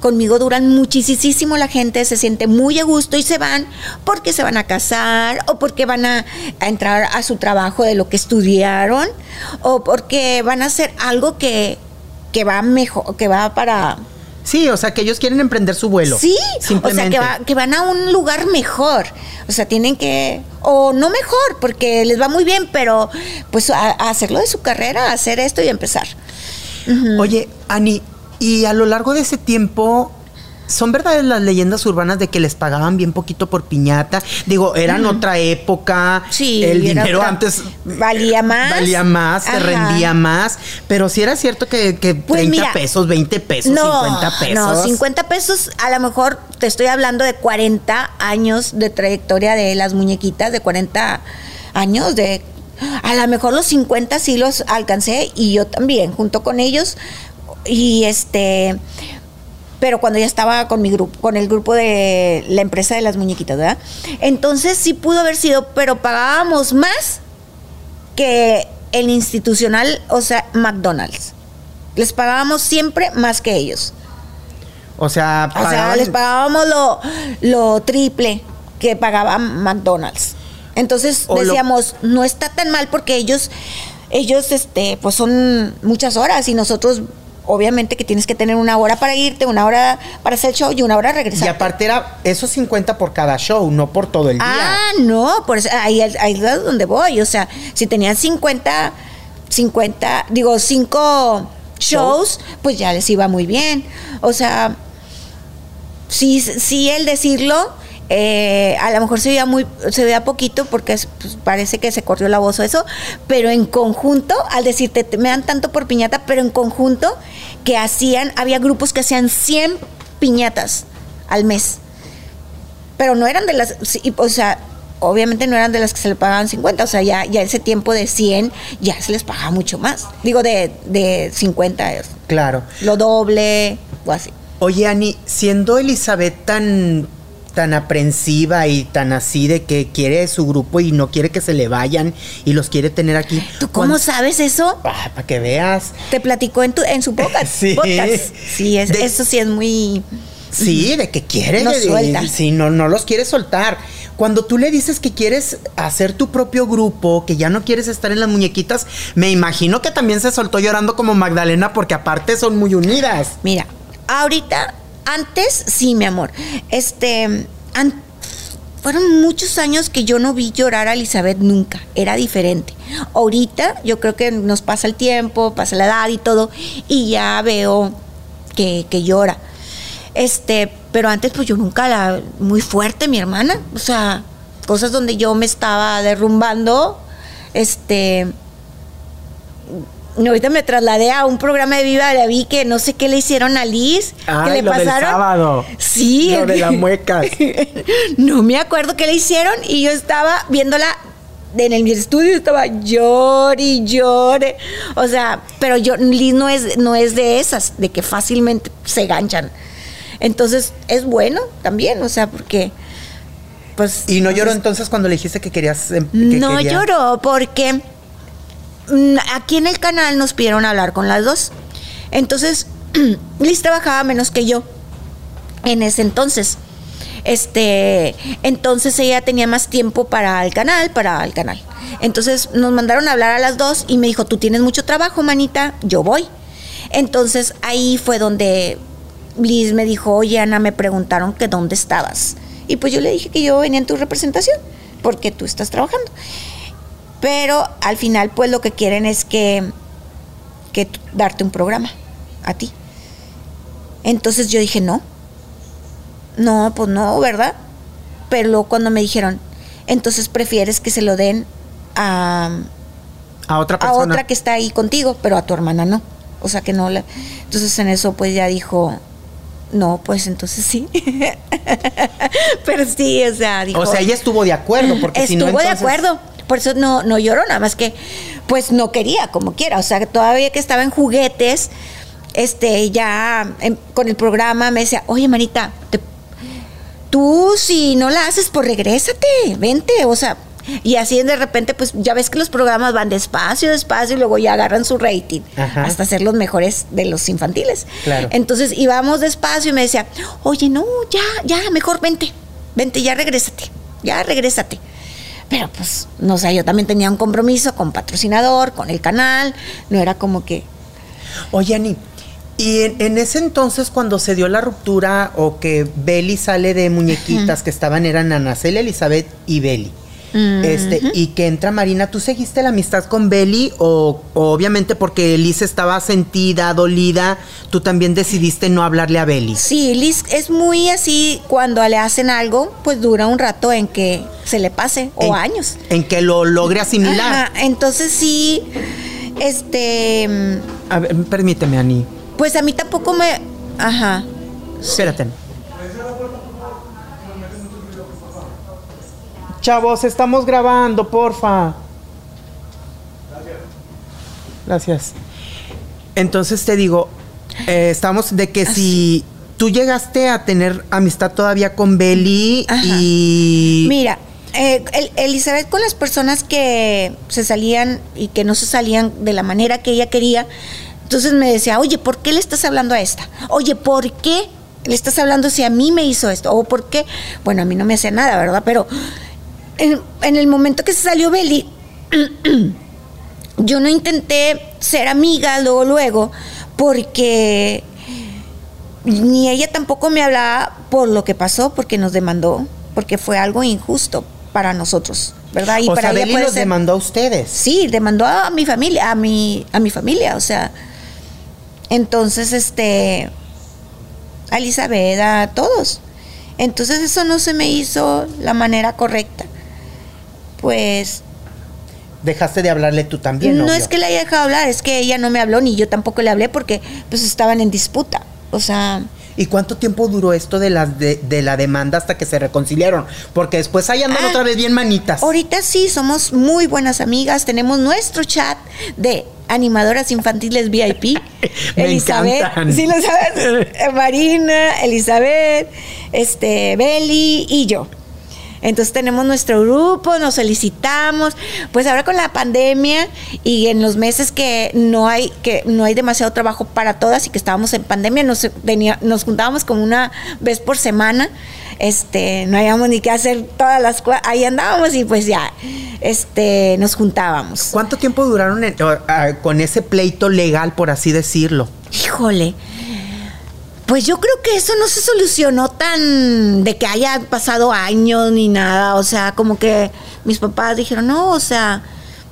conmigo duran muchísimo la gente, se siente muy a gusto y se van porque se van a casar o porque van a, entrar a su trabajo de lo que estudiaron o porque van a hacer algo que, que va mejor, que va para... Sí, o sea, que ellos quieren emprender su vuelo. Sí, o sea, que, que van a un lugar mejor. O sea, tienen que, o no mejor, porque les va muy bien, pero pues a, hacerlo de su carrera, hacer esto y empezar. Oye, Ani, y a lo largo de ese tiempo, ¿son verdades las leyendas urbanas de que les pagaban bien poquito por piñata? Digo, eran otra época. Sí. El dinero antes valía más. Valía más, se rendía más. Pero si era cierto que, que 30 pues pesos, 20 pesos, 50 pesos. No, 50 pesos, a lo mejor te estoy hablando de 40 años de trayectoria de las muñequitas, de 40 años de a lo mejor los 50 sí los alcancé y yo también, junto con ellos, y este pero cuando ya estaba con mi grupo, con el grupo de la empresa de las muñequitas, ¿verdad? Entonces sí pudo haber sido, pero pagábamos más que el institucional, o sea, McDonald's. Les pagábamos siempre más que ellos. O sea, o sea les pagábamos lo, lo triple que pagaba McDonald's. Entonces decíamos, no está tan mal porque ellos, ellos, este, pues son muchas horas y nosotros obviamente que tienes que tener una hora para irte, una hora para hacer el show y una hora regresar. Y aparte era eso 50 por cada show, no por todo el día. Ah, no, por eso, ahí, ahí es donde voy. O sea, si tenían 50, 50, digo, 5 shows, pues ya les iba muy bien. O sea, sí, sí el decirlo, eh, a lo mejor se veía muy, se veía poquito porque pues, parece que se corrió la voz o eso, pero en conjunto, al decirte, me dan tanto por piñata, pero en conjunto que hacían, había grupos que hacían 100 piñatas al mes. Pero no eran de las, o sea, obviamente no eran de las que se le pagaban 50, o sea, ya, ya ese tiempo de 100 ya se les pagaba mucho más. Digo, de, de 50. Claro. Lo doble o así. Oye, Ani, siendo Elizabeth tan tan aprensiva y tan así de que quiere su grupo y no quiere que se le vayan y los quiere tener aquí. ¿Tú cómo sabes eso? Ah, para que veas. Te platicó en tu en su podcast. sí. Sí, eso sí es muy Sí, de que quiere. No suelta. Sí, no, no los quiere soltar. Cuando tú le dices que quieres hacer tu propio grupo, que ya no quieres estar en las muñequitas, me imagino que también se soltó llorando como Magdalena porque aparte son muy unidas. Mira, ahorita antes, sí, mi amor. Este, fueron muchos años que yo no vi llorar a Elizabeth nunca. Era diferente. Ahorita yo creo que nos pasa el tiempo, pasa la edad y todo, y ya veo que, que llora. Este, pero antes pues yo nunca la muy fuerte mi hermana, o sea, cosas donde yo me estaba derrumbando, este ahorita me trasladé a un programa de Viva la vi que no sé qué le hicieron a Liz. Ah, le lo pasaron. Del sábado. Sí. Lo de las muecas. no me acuerdo qué le hicieron y yo estaba viéndola en el estudio estaba llore y llore. O sea, pero yo, Liz no es, no es de esas, de que fácilmente se ganchan. Entonces, es bueno también, o sea, porque. Pues, ¿Y no lloró entonces cuando le dijiste que querías.? Em, no lloró porque aquí en el canal nos pidieron hablar con las dos. Entonces, Liz trabajaba menos que yo en ese entonces. Este, entonces ella tenía más tiempo para el canal, para el canal. Entonces nos mandaron a hablar a las dos y me dijo, tú tienes mucho trabajo, manita, yo voy. Entonces ahí fue donde Liz me dijo, oye Ana, me preguntaron que dónde estabas. Y pues yo le dije que yo venía en tu representación, porque tú estás trabajando. Pero al final pues lo que quieren es que, que darte un programa a ti. Entonces yo dije, no, no, pues no, ¿verdad? Pero luego cuando me dijeron, entonces prefieres que se lo den a, A otra a persona. otra que está ahí contigo, pero a tu hermana no. O sea que no la. Entonces en eso pues ya dijo, no, pues entonces sí. pero sí, o sea, dijo. o sea, ella estuvo de acuerdo, porque si no. Estuvo de entonces- acuerdo. Por eso no, no lloró, nada más que, pues no quería, como quiera. O sea, todavía que estaba en juguetes, este, ya em, con el programa me decía, oye, Marita, te- tú si no la haces, pues regrésate, vente. O sea, y así de repente, pues ya ves que los programas van despacio, despacio, y luego ya agarran su rating Ajá. hasta ser los mejores de los infantiles. Claro. Entonces íbamos despacio y me decía, oye, no, ya, ya, mejor vente, vente, ya regrésate, ya regrésate. Pero pues, no sé, yo también tenía un compromiso con patrocinador, con el canal, no era como que... Oye, Ani, y en, en ese entonces, cuando se dio la ruptura o que Beli sale de muñequitas que estaban, eran Ana Celia, Elizabeth y Beli. Este, y que entra Marina, ¿tú seguiste la amistad con Beli o, o obviamente porque Liz estaba sentida, dolida, tú también decidiste no hablarle a Beli? Sí, Liz es muy así, cuando le hacen algo, pues dura un rato en que se le pase, o años. En que lo logre asimilar. Ajá, entonces sí, este, mm, A ver, permíteme, Ani. pues a mí tampoco me... Ajá. Espérate. Chavos, estamos grabando, porfa. Gracias. Entonces te digo, eh, estamos de que si tú llegaste a tener amistad todavía con Beli y... Mira, eh, el- Elizabeth con las personas que se salían y que no se salían de la manera que ella quería, entonces me decía, oye, ¿por qué le estás hablando a esta? Oye, ¿por qué le estás hablando si a mí me hizo esto? ¿O por qué? Bueno, a mí no me hacía nada, ¿verdad? Pero en, en el momento que se salió Beli, yo no intenté ser amiga luego, luego, porque ni ella tampoco me hablaba por lo que pasó, porque nos demandó, porque fue algo injusto para nosotros, ¿verdad? Y o para sea, ella puede los ser- demandó a ustedes. Sí, demandó a mi familia, a mi, a mi familia, o sea. Entonces, este, a Elizabeth, a todos. Entonces eso no se me hizo la manera correcta. Pues Dejaste de hablarle tú también, no obvio. es que le haya dejado hablar, es que ella no me habló ni yo tampoco le hablé porque pues estaban en disputa. O sea, ¿Y cuánto tiempo duró esto de la, de, de la demanda hasta que se reconciliaron? Porque después ahí andan Ah, otra vez bien manitas. ahorita sí somos muy buenas amigas, tenemos nuestro chat de animadoras infantiles VIP. Me Elizabeth, encantan. sí lo sabes, Marina, Elizabeth, este, Beli y yo. Entonces tenemos nuestro grupo, nos felicitamos. Pues ahora con la pandemia y en los meses que no hay que no hay demasiado trabajo para todas y que estábamos en pandemia, nos tenía- nos juntábamos como una vez por semana. Este, no habíamos ni qué hacer todas las cosas, ahí andábamos y pues ya este nos juntábamos. ¿Cuánto tiempo duraron en- con ese pleito legal, por así decirlo? Híjole. Pues yo creo que eso no se solucionó tan de que haya pasado años ni nada. O sea, como que mis papás dijeron, no, o sea,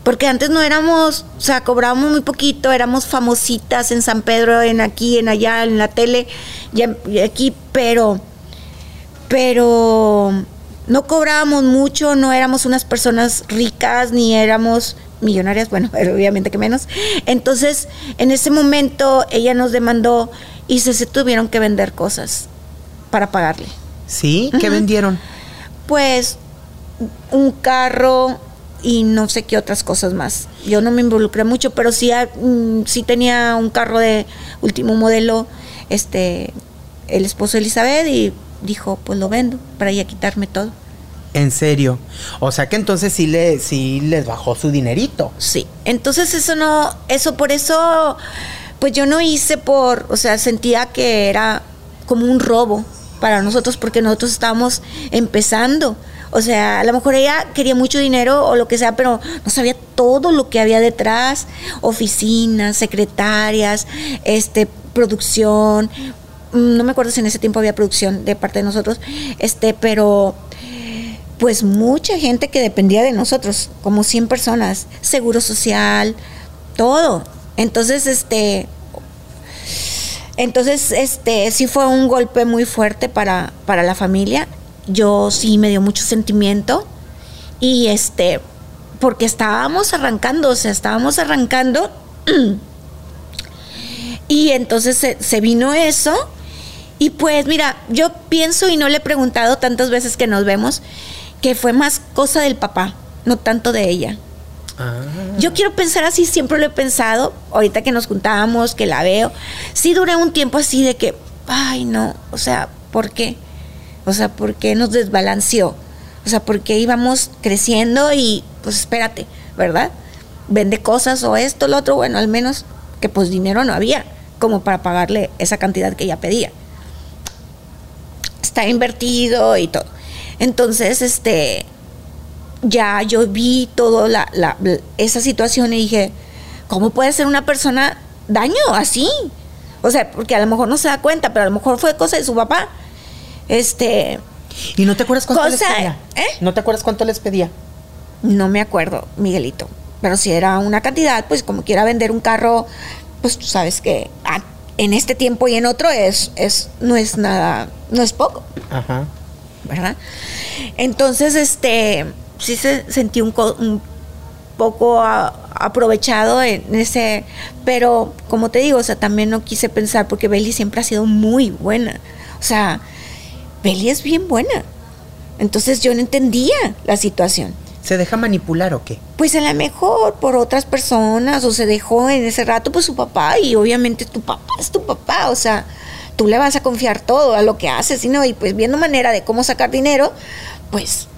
porque antes no éramos, o sea, cobrábamos muy poquito, éramos famositas en San Pedro, en aquí, en allá, en la tele, y aquí, pero, pero no cobrábamos mucho, no éramos unas personas ricas, ni éramos millonarias, bueno, obviamente que menos. Entonces, en ese momento ella nos demandó y se, se tuvieron que vender cosas para pagarle. ¿Sí? ¿Qué vendieron? Pues un carro y no sé qué otras cosas más. Yo no me involucré mucho, pero sí, ah, mm, sí tenía un carro de último modelo, este, el esposo de Elizabeth y dijo, pues lo vendo para ya quitarme todo. En serio. O sea que entonces sí, le, sí les bajó su dinerito. Sí. Entonces eso no, eso por eso pues yo no hice por, o sea, sentía que era como un robo para nosotros porque nosotros estábamos empezando. O sea, a lo mejor ella quería mucho dinero o lo que sea, pero no sabía todo lo que había detrás, oficinas, secretarias, este, producción. No me acuerdo si en ese tiempo había producción de parte de nosotros, este, pero pues mucha gente que dependía de nosotros, como 100 personas, seguro social, todo. Entonces, este, entonces, este, sí fue un golpe muy fuerte para, para la familia. Yo sí me dio mucho sentimiento y este, porque estábamos arrancando, o sea, estábamos arrancando y entonces se, se vino eso y pues mira, yo pienso y no le he preguntado tantas veces que nos vemos que fue más cosa del papá, no tanto de ella. Ah. Yo quiero pensar así, siempre lo he pensado, ahorita que nos juntábamos, que la veo, sí duré un tiempo así de que, ay no, o sea, ¿por qué? O sea, ¿por qué nos desbalanceó? O sea, ¿por qué íbamos creciendo y pues espérate, ¿verdad? Vende cosas o esto, lo otro, bueno, al menos que pues dinero no había como para pagarle esa cantidad que ella pedía. Está invertido y todo. Entonces, este, ya yo vi toda la, esa situación y dije, ¿cómo puede ser una persona daño así? O sea, porque a lo mejor no se da cuenta, pero a lo mejor fue cosa de su papá. Este. ¿Y no te acuerdas cuánto les pedía? ¿eh? ¿No te acuerdas cuánto les pedía? No me acuerdo, Miguelito. Pero si era una cantidad, pues como quiera vender un carro, pues tú sabes que en este tiempo y en otro es, es, no es nada, no es poco. Ajá. ¿verdad? Entonces, este, sí se sentí un, un poco aprovechado en ese, pero como te digo, o sea, también no quise pensar porque Belly siempre ha sido muy buena. O sea, Belly es bien buena. Entonces yo no entendía la situación. ¿Se deja manipular o qué? Pues a lo mejor por otras personas o se dejó en ese rato pues su papá y obviamente tu papá es tu papá, o sea, tú le vas a confiar todo a lo que haces, ¿no? Y pues viendo manera de cómo sacar dinero, pues,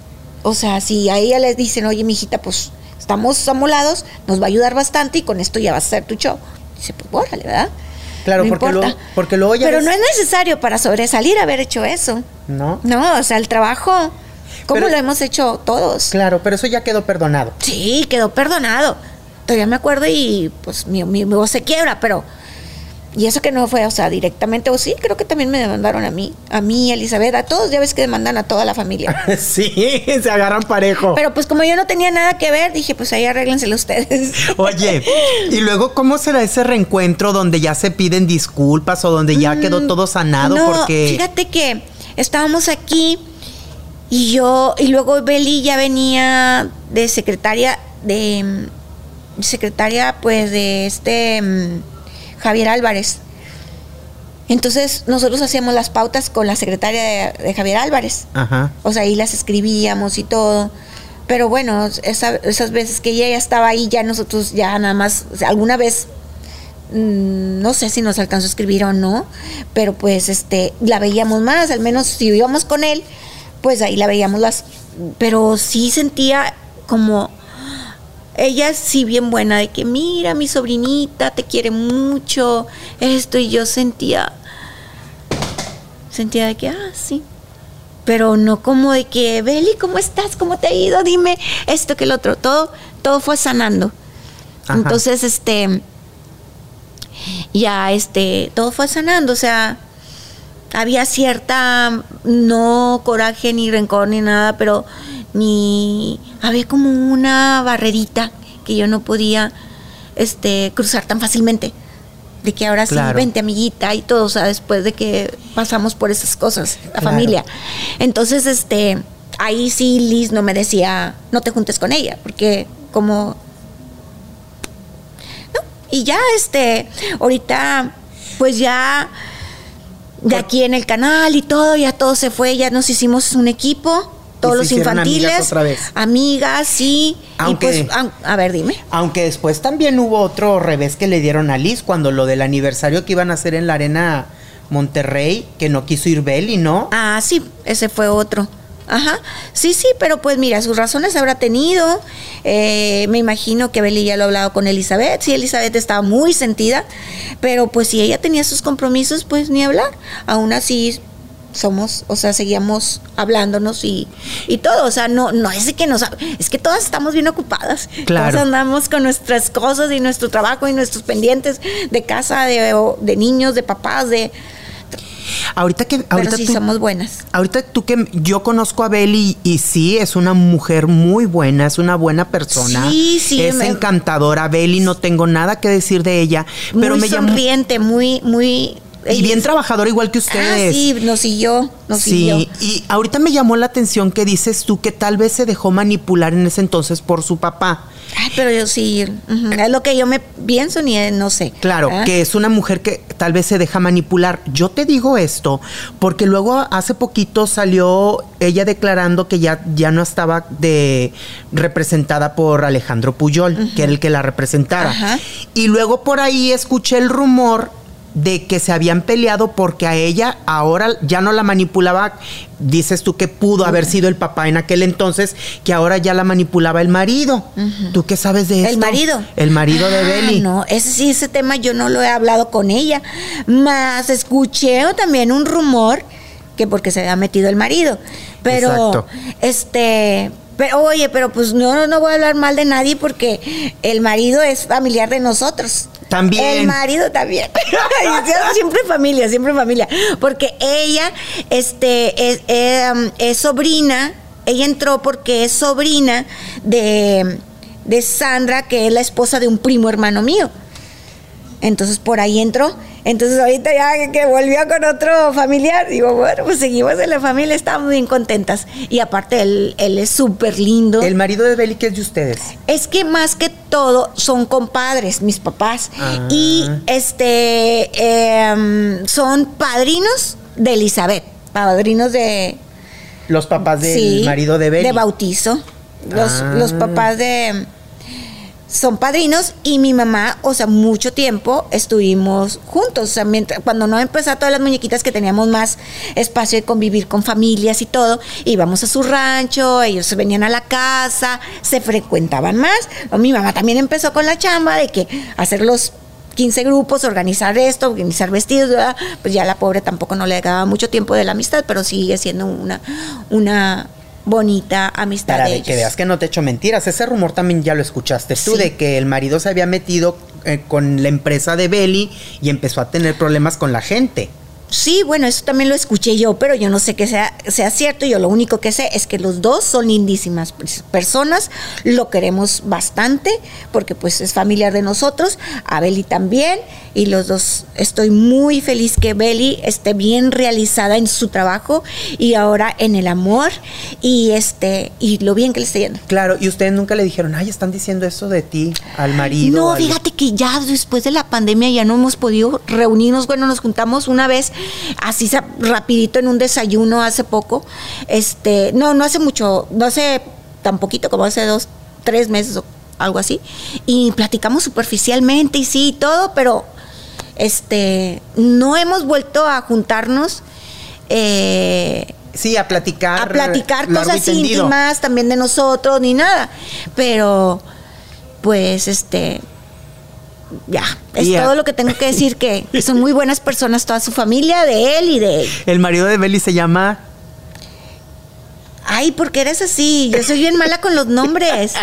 o sea, si a ella les dicen, oye, mijita, pues estamos amolados, nos va a ayudar bastante y con esto ya va a ser tu show. Dice, pues bórrale, ¿verdad? Claro, porque, luego, porque ya Pero no es necesario para sobresalir haber hecho eso. No. No, o sea, el trabajo, como lo hemos hecho todos. Claro, pero eso ya quedó perdonado. Sí, quedó perdonado. Todavía me acuerdo y pues mi, mi voz se quiebra, pero y eso que no fue, o sea, directamente, o sí, creo que también me demandaron a mí, a mí, Elizabeth, a todos, ya ves que demandan a toda la familia. sí, se agarran parejo. Pero pues como yo no tenía nada que ver, dije, pues ahí arréglenselo ustedes. Oye, y luego, ¿cómo será ese reencuentro donde ya se piden disculpas o donde ya quedó mm, todo sanado? No, porque... fíjate que estábamos aquí y yo, y luego Beli ya venía de secretaria, de secretaria, pues, de este mm, Javier Álvarez. Entonces nosotros hacíamos las pautas con la secretaria de, Javier Álvarez. Ajá. O sea, ahí las escribíamos y todo. Pero bueno, esas veces que ella ya estaba ahí, ya nosotros ya nada más, alguna vez, mm, no sé si nos alcanzó a escribir o no, pero pues este, la veíamos más, al menos si íbamos con él, pues ahí la veíamos las, pero sí sentía como ella es sí bien buena de que mira mi sobrinita te quiere mucho esto y yo sentía sentía de que ah sí pero no como de que Beli cómo estás cómo te ha ido dime esto que el otro todo todo fue sanando. Entonces este ya este todo fue sanando o sea había cierta no coraje ni rencor ni nada pero ni había como una barrerita que yo no podía este cruzar tan fácilmente. De que ahora sí vente amiguita y todo o sea después de que pasamos por esas cosas la familia. Entonces este ahí sí Liz no me decía no te juntes con ella porque como no y ya este ahorita pues ya de aquí en el canal y todo ya todo se fue ya nos hicimos un equipo todos los infantiles, amigas, sí. Aunque, y pues, a, ver, dime. Aunque después también hubo otro revés que le dieron a Liz cuando lo del aniversario que iban a hacer en la arena Monterrey, que no quiso ir Beli, ¿no? Ah, sí, ese fue otro. Ajá, sí, sí, pero pues mira, sus razones habrá tenido. Eh, me imagino que Beli ya lo ha hablado con Elizabeth. Sí, Elizabeth estaba muy sentida, pero pues si ella tenía sus compromisos, pues ni hablar. Aún así, somos, o sea, seguíamos hablándonos y, y todo, o sea, no, no es que nos, es que todas estamos bien ocupadas, Claro. todas andamos con nuestras cosas y nuestro trabajo y nuestros pendientes de casa, de, de niños, de papás, de, Ahorita que pero ahorita sí tú, somos buenas. ahorita tú que yo conozco a Beli y sí es una mujer muy buena, es una buena persona. Sí, sí, Es me- encantadora Beli, no tengo nada que decir de ella, pero muy me llamó sonriente, muy, muy y bien trabajadora igual que Ah, ustedes. sí, nos siguió, nos siguió. Sí, y ahorita me llamó la atención que dices tú que tal vez se dejó manipular en ese entonces por su papá. Ay, pero yo sí, es lo que yo me pienso ni eh, no sé. Claro, ¿Ah? que es una mujer que tal vez se deja manipular. Yo te digo esto porque luego hace poquito salió ella declarando que ya, ya no estaba de representada por Alejandro Puyol, que era el que la representara. Y luego por ahí escuché el rumor de que se habían peleado porque a ella ahora ya no la manipulaba, dices tú que pudo haber sido el papá en aquel entonces, que ahora ya la manipulaba el marido. ¿Tú qué sabes de esto? El marido. El marido de Ah, Beli. No, ese sí, ese tema yo no lo he hablado con ella. Más escuché también un rumor que porque se había metido el marido. Pero, Exacto. este. Pero, oye, pero pues no, no voy a hablar mal de nadie porque el marido es familiar de nosotros. También. El marido también. Siempre familia, siempre familia. Porque ella, este, es, eh, es sobrina, ella entró porque es sobrina de, de Sandra, que es la esposa de un primo hermano mío. Entonces por ahí entró. Entonces ahorita ya que volvió con otro familiar, digo, bueno, pues seguimos en la familia, estamos bien contentas. Y aparte él, él es súper lindo. El marido de Beli, que es de ustedes? Es que más que todo son compadres, mis papás. Ah. Y este em, son padrinos de Elizabeth. Padrinos de. Los papás del sí, marido de Beli. De bautizo. Los, Ah. los papás de. Son padrinos y mi mamá, o sea, mucho tiempo estuvimos juntos. O sea, mientras- cuando no empezaron todas las muñequitas que teníamos más espacio de convivir con familias y todo, íbamos a su rancho, ellos se venían a la casa, se frecuentaban más. Mi mamá también empezó con la chamba de que hacer los 15 grupos, organizar esto, organizar vestidos, pues ya la pobre tampoco no le daba mucho tiempo de la amistad, pero sigue siendo una, una bonita amistad Para de ellos. que veas que no te echo mentiras. Ese rumor también ya lo escuchaste tú, Sí. de que el marido se había metido eh, con la empresa de Beli y empezó a tener problemas con la gente. Sí, bueno, eso también lo escuché yo, pero yo no sé que sea, sea cierto. Yo lo único que sé es que los dos son lindísimas pers- personas, lo queremos bastante, porque pues es familiar de nosotros, a Beli también, y los dos estoy muy feliz que Beli esté bien realizada en su trabajo y ahora en el amor y este y lo bien que le está yendo. Claro, y ustedes nunca le dijeron, ay, están diciendo eso de ti al marido. No, al- fíjate que ya después de la pandemia ya no hemos podido reunirnos. Bueno, nos juntamos una vez, así rapidito en un desayuno hace poco. Este, no, no hace mucho, no hace tan poquito, como hace dos, tres meses o algo así. Y platicamos superficialmente y sí, y todo, pero este, no hemos vuelto a juntarnos. eh, Sí, a platicar. a platicar cosas íntimas también de nosotros ni nada. Pero, pues, este, ya, es todo lo que tengo que decir, que son muy buenas personas toda su familia, de él y de él. El marido de Beli se llama. Ay, ¿por qué eres así? Yo soy bien mala con los nombres.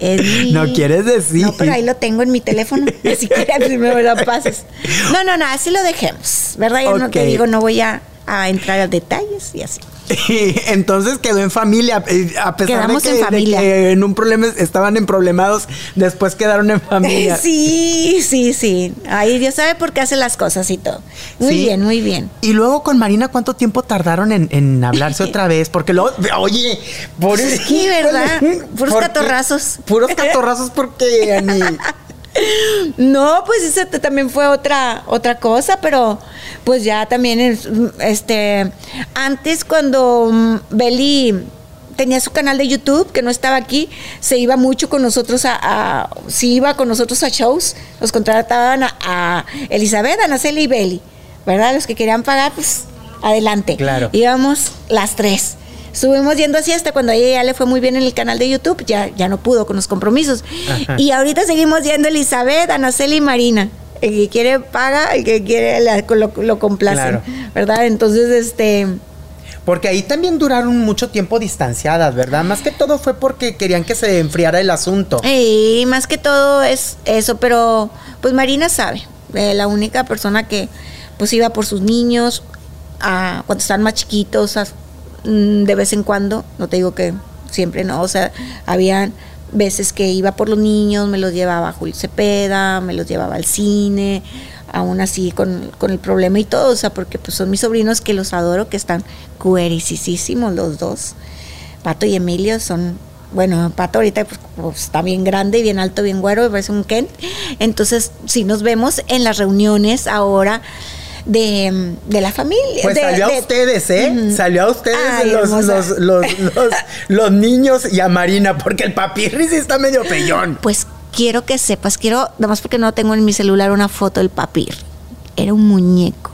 Eddie. No quieres decir. No, pero ahí lo tengo en mi teléfono. Ni siquiera si me lo pases. No, no, no, así lo dejemos. ¿Verdad? Yo no te digo, no voy a, a entrar a detalles y así. Entonces quedó en familia. eh, A pesar Quedamos de, que, en de familia. que en un problema estaban en problemados, después quedaron en familia. Sí, sí, sí. Ahí Dios sabe por qué hace las cosas y todo. Muy Sí. bien, muy bien. Y luego con Marina, ¿cuánto tiempo tardaron en, en hablarse otra vez? Porque luego, oye, por Sí, ¿verdad? Puros catorrazos. Puros catorrazos porque Ani. No, pues esa t- también fue otra otra cosa, pero pues ya también es, este antes cuando mm, Beli tenía su canal de YouTube que no estaba aquí, se iba mucho con nosotros a, a iba con nosotros a shows, nos contrataban a, a Elizabeth, Anaceli y Beli, ¿verdad? Los que querían pagar, pues adelante. Claro. Íbamos las tres. Estuvimos yendo así hasta cuando a ella ya le fue muy bien en el canal de YouTube, ya, ya no pudo con los compromisos. Ajá. Y ahorita seguimos yendo Elizabeth, Anaceli y Marina. El que quiere paga, el que quiere la- lo, lo complace, Claro. ¿verdad? Entonces, este... Porque ahí también duraron mucho tiempo distanciadas, ¿verdad? Más que todo fue porque querían que se enfriara el asunto. Y más que todo es eso, pero pues Marina sabe, eh, la única persona que pues iba por sus niños a, cuando estaban más chiquitos, a- de vez en cuando, no te digo que siempre no, o sea, habían veces que iba por los niños, me los llevaba a Julio Cepeda, me los llevaba al cine, aún así con, con el problema y todo, o sea, porque pues son mis sobrinos que los adoro, que están cuericísimos los dos. Pato y Emilio son, bueno, Pato ahorita pues, pues, está bien grande, bien alto, bien güero, parece un Ken. Entonces, sí nos vemos en las reuniones ahora de, de la familia. Pues de- salió a de- ustedes, ¿eh? Salió a ustedes Ay, los, los, los, niños y a Marina, porque el papirri sí está medio pellón. Pues quiero que sepas, quiero, nada más porque no tengo en mi celular una foto del papir. Era un muñeco.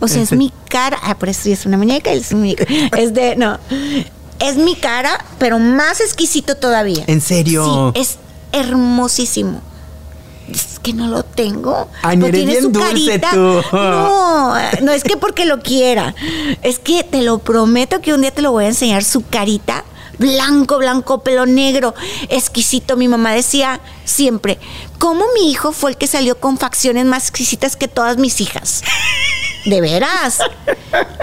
O sea, es mi cara. Ah, por eso sí es una muñeca, es un muñeco. Es de, no. Es mi cara, pero más exquisito todavía. ¿En serio? Sí, es hermosísimo. Es que no lo tengo. Ay, Pero eres tiene su dulce carita. tú. No, no es que porque lo quiera. Es que te lo prometo que un día te lo voy a enseñar su carita. Blanco, blanco, pelo negro, exquisito. Mi mamá decía siempre, ¿cómo mi hijo fue el que salió con facciones más exquisitas que todas mis hijas? De veras,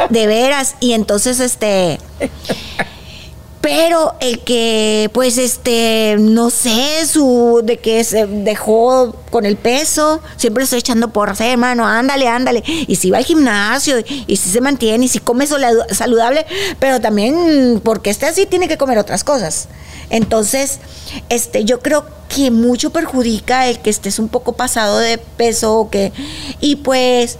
de veras. Y entonces, este, pero el que, pues, este, no sé, su, de que se dejó con el peso, siempre estoy echando por hermano, ándale, ándale. Y si va al gimnasio, y si se mantiene, y si come saludable, pero también, porque esté así, tiene que comer otras cosas. Entonces, este, yo creo que mucho perjudica el que estés un poco pasado de peso, o que, y pues,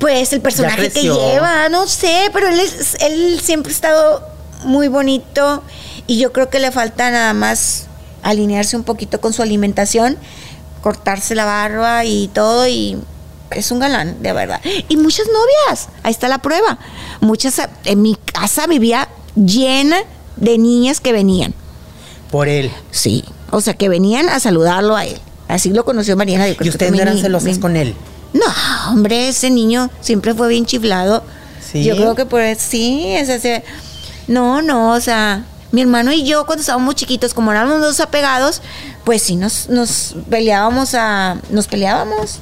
pues el personaje que lleva, no sé, pero él, es- él siempre ha estado muy bonito y yo creo que le falta nada más alinearse un poquito con su alimentación, cortarse la barba y todo y es un galán, de verdad. Y muchas novias, ahí está la prueba. Muchas, en mi casa vivía llena de niñas que venían. Por él. Sí, o sea, que venían a saludarlo a él. Así lo conoció Mariana. yo creo ¿Y que ustedes no eran celosas con él? no, hombre, ese niño siempre fue bien chiflado. ¿Sí? Yo creo que por eso, sí, es ese. No, no, o sea, mi hermano y yo cuando estábamos chiquitos, como éramos dos apegados, pues sí nos, nos peleábamos a. nos peleábamos.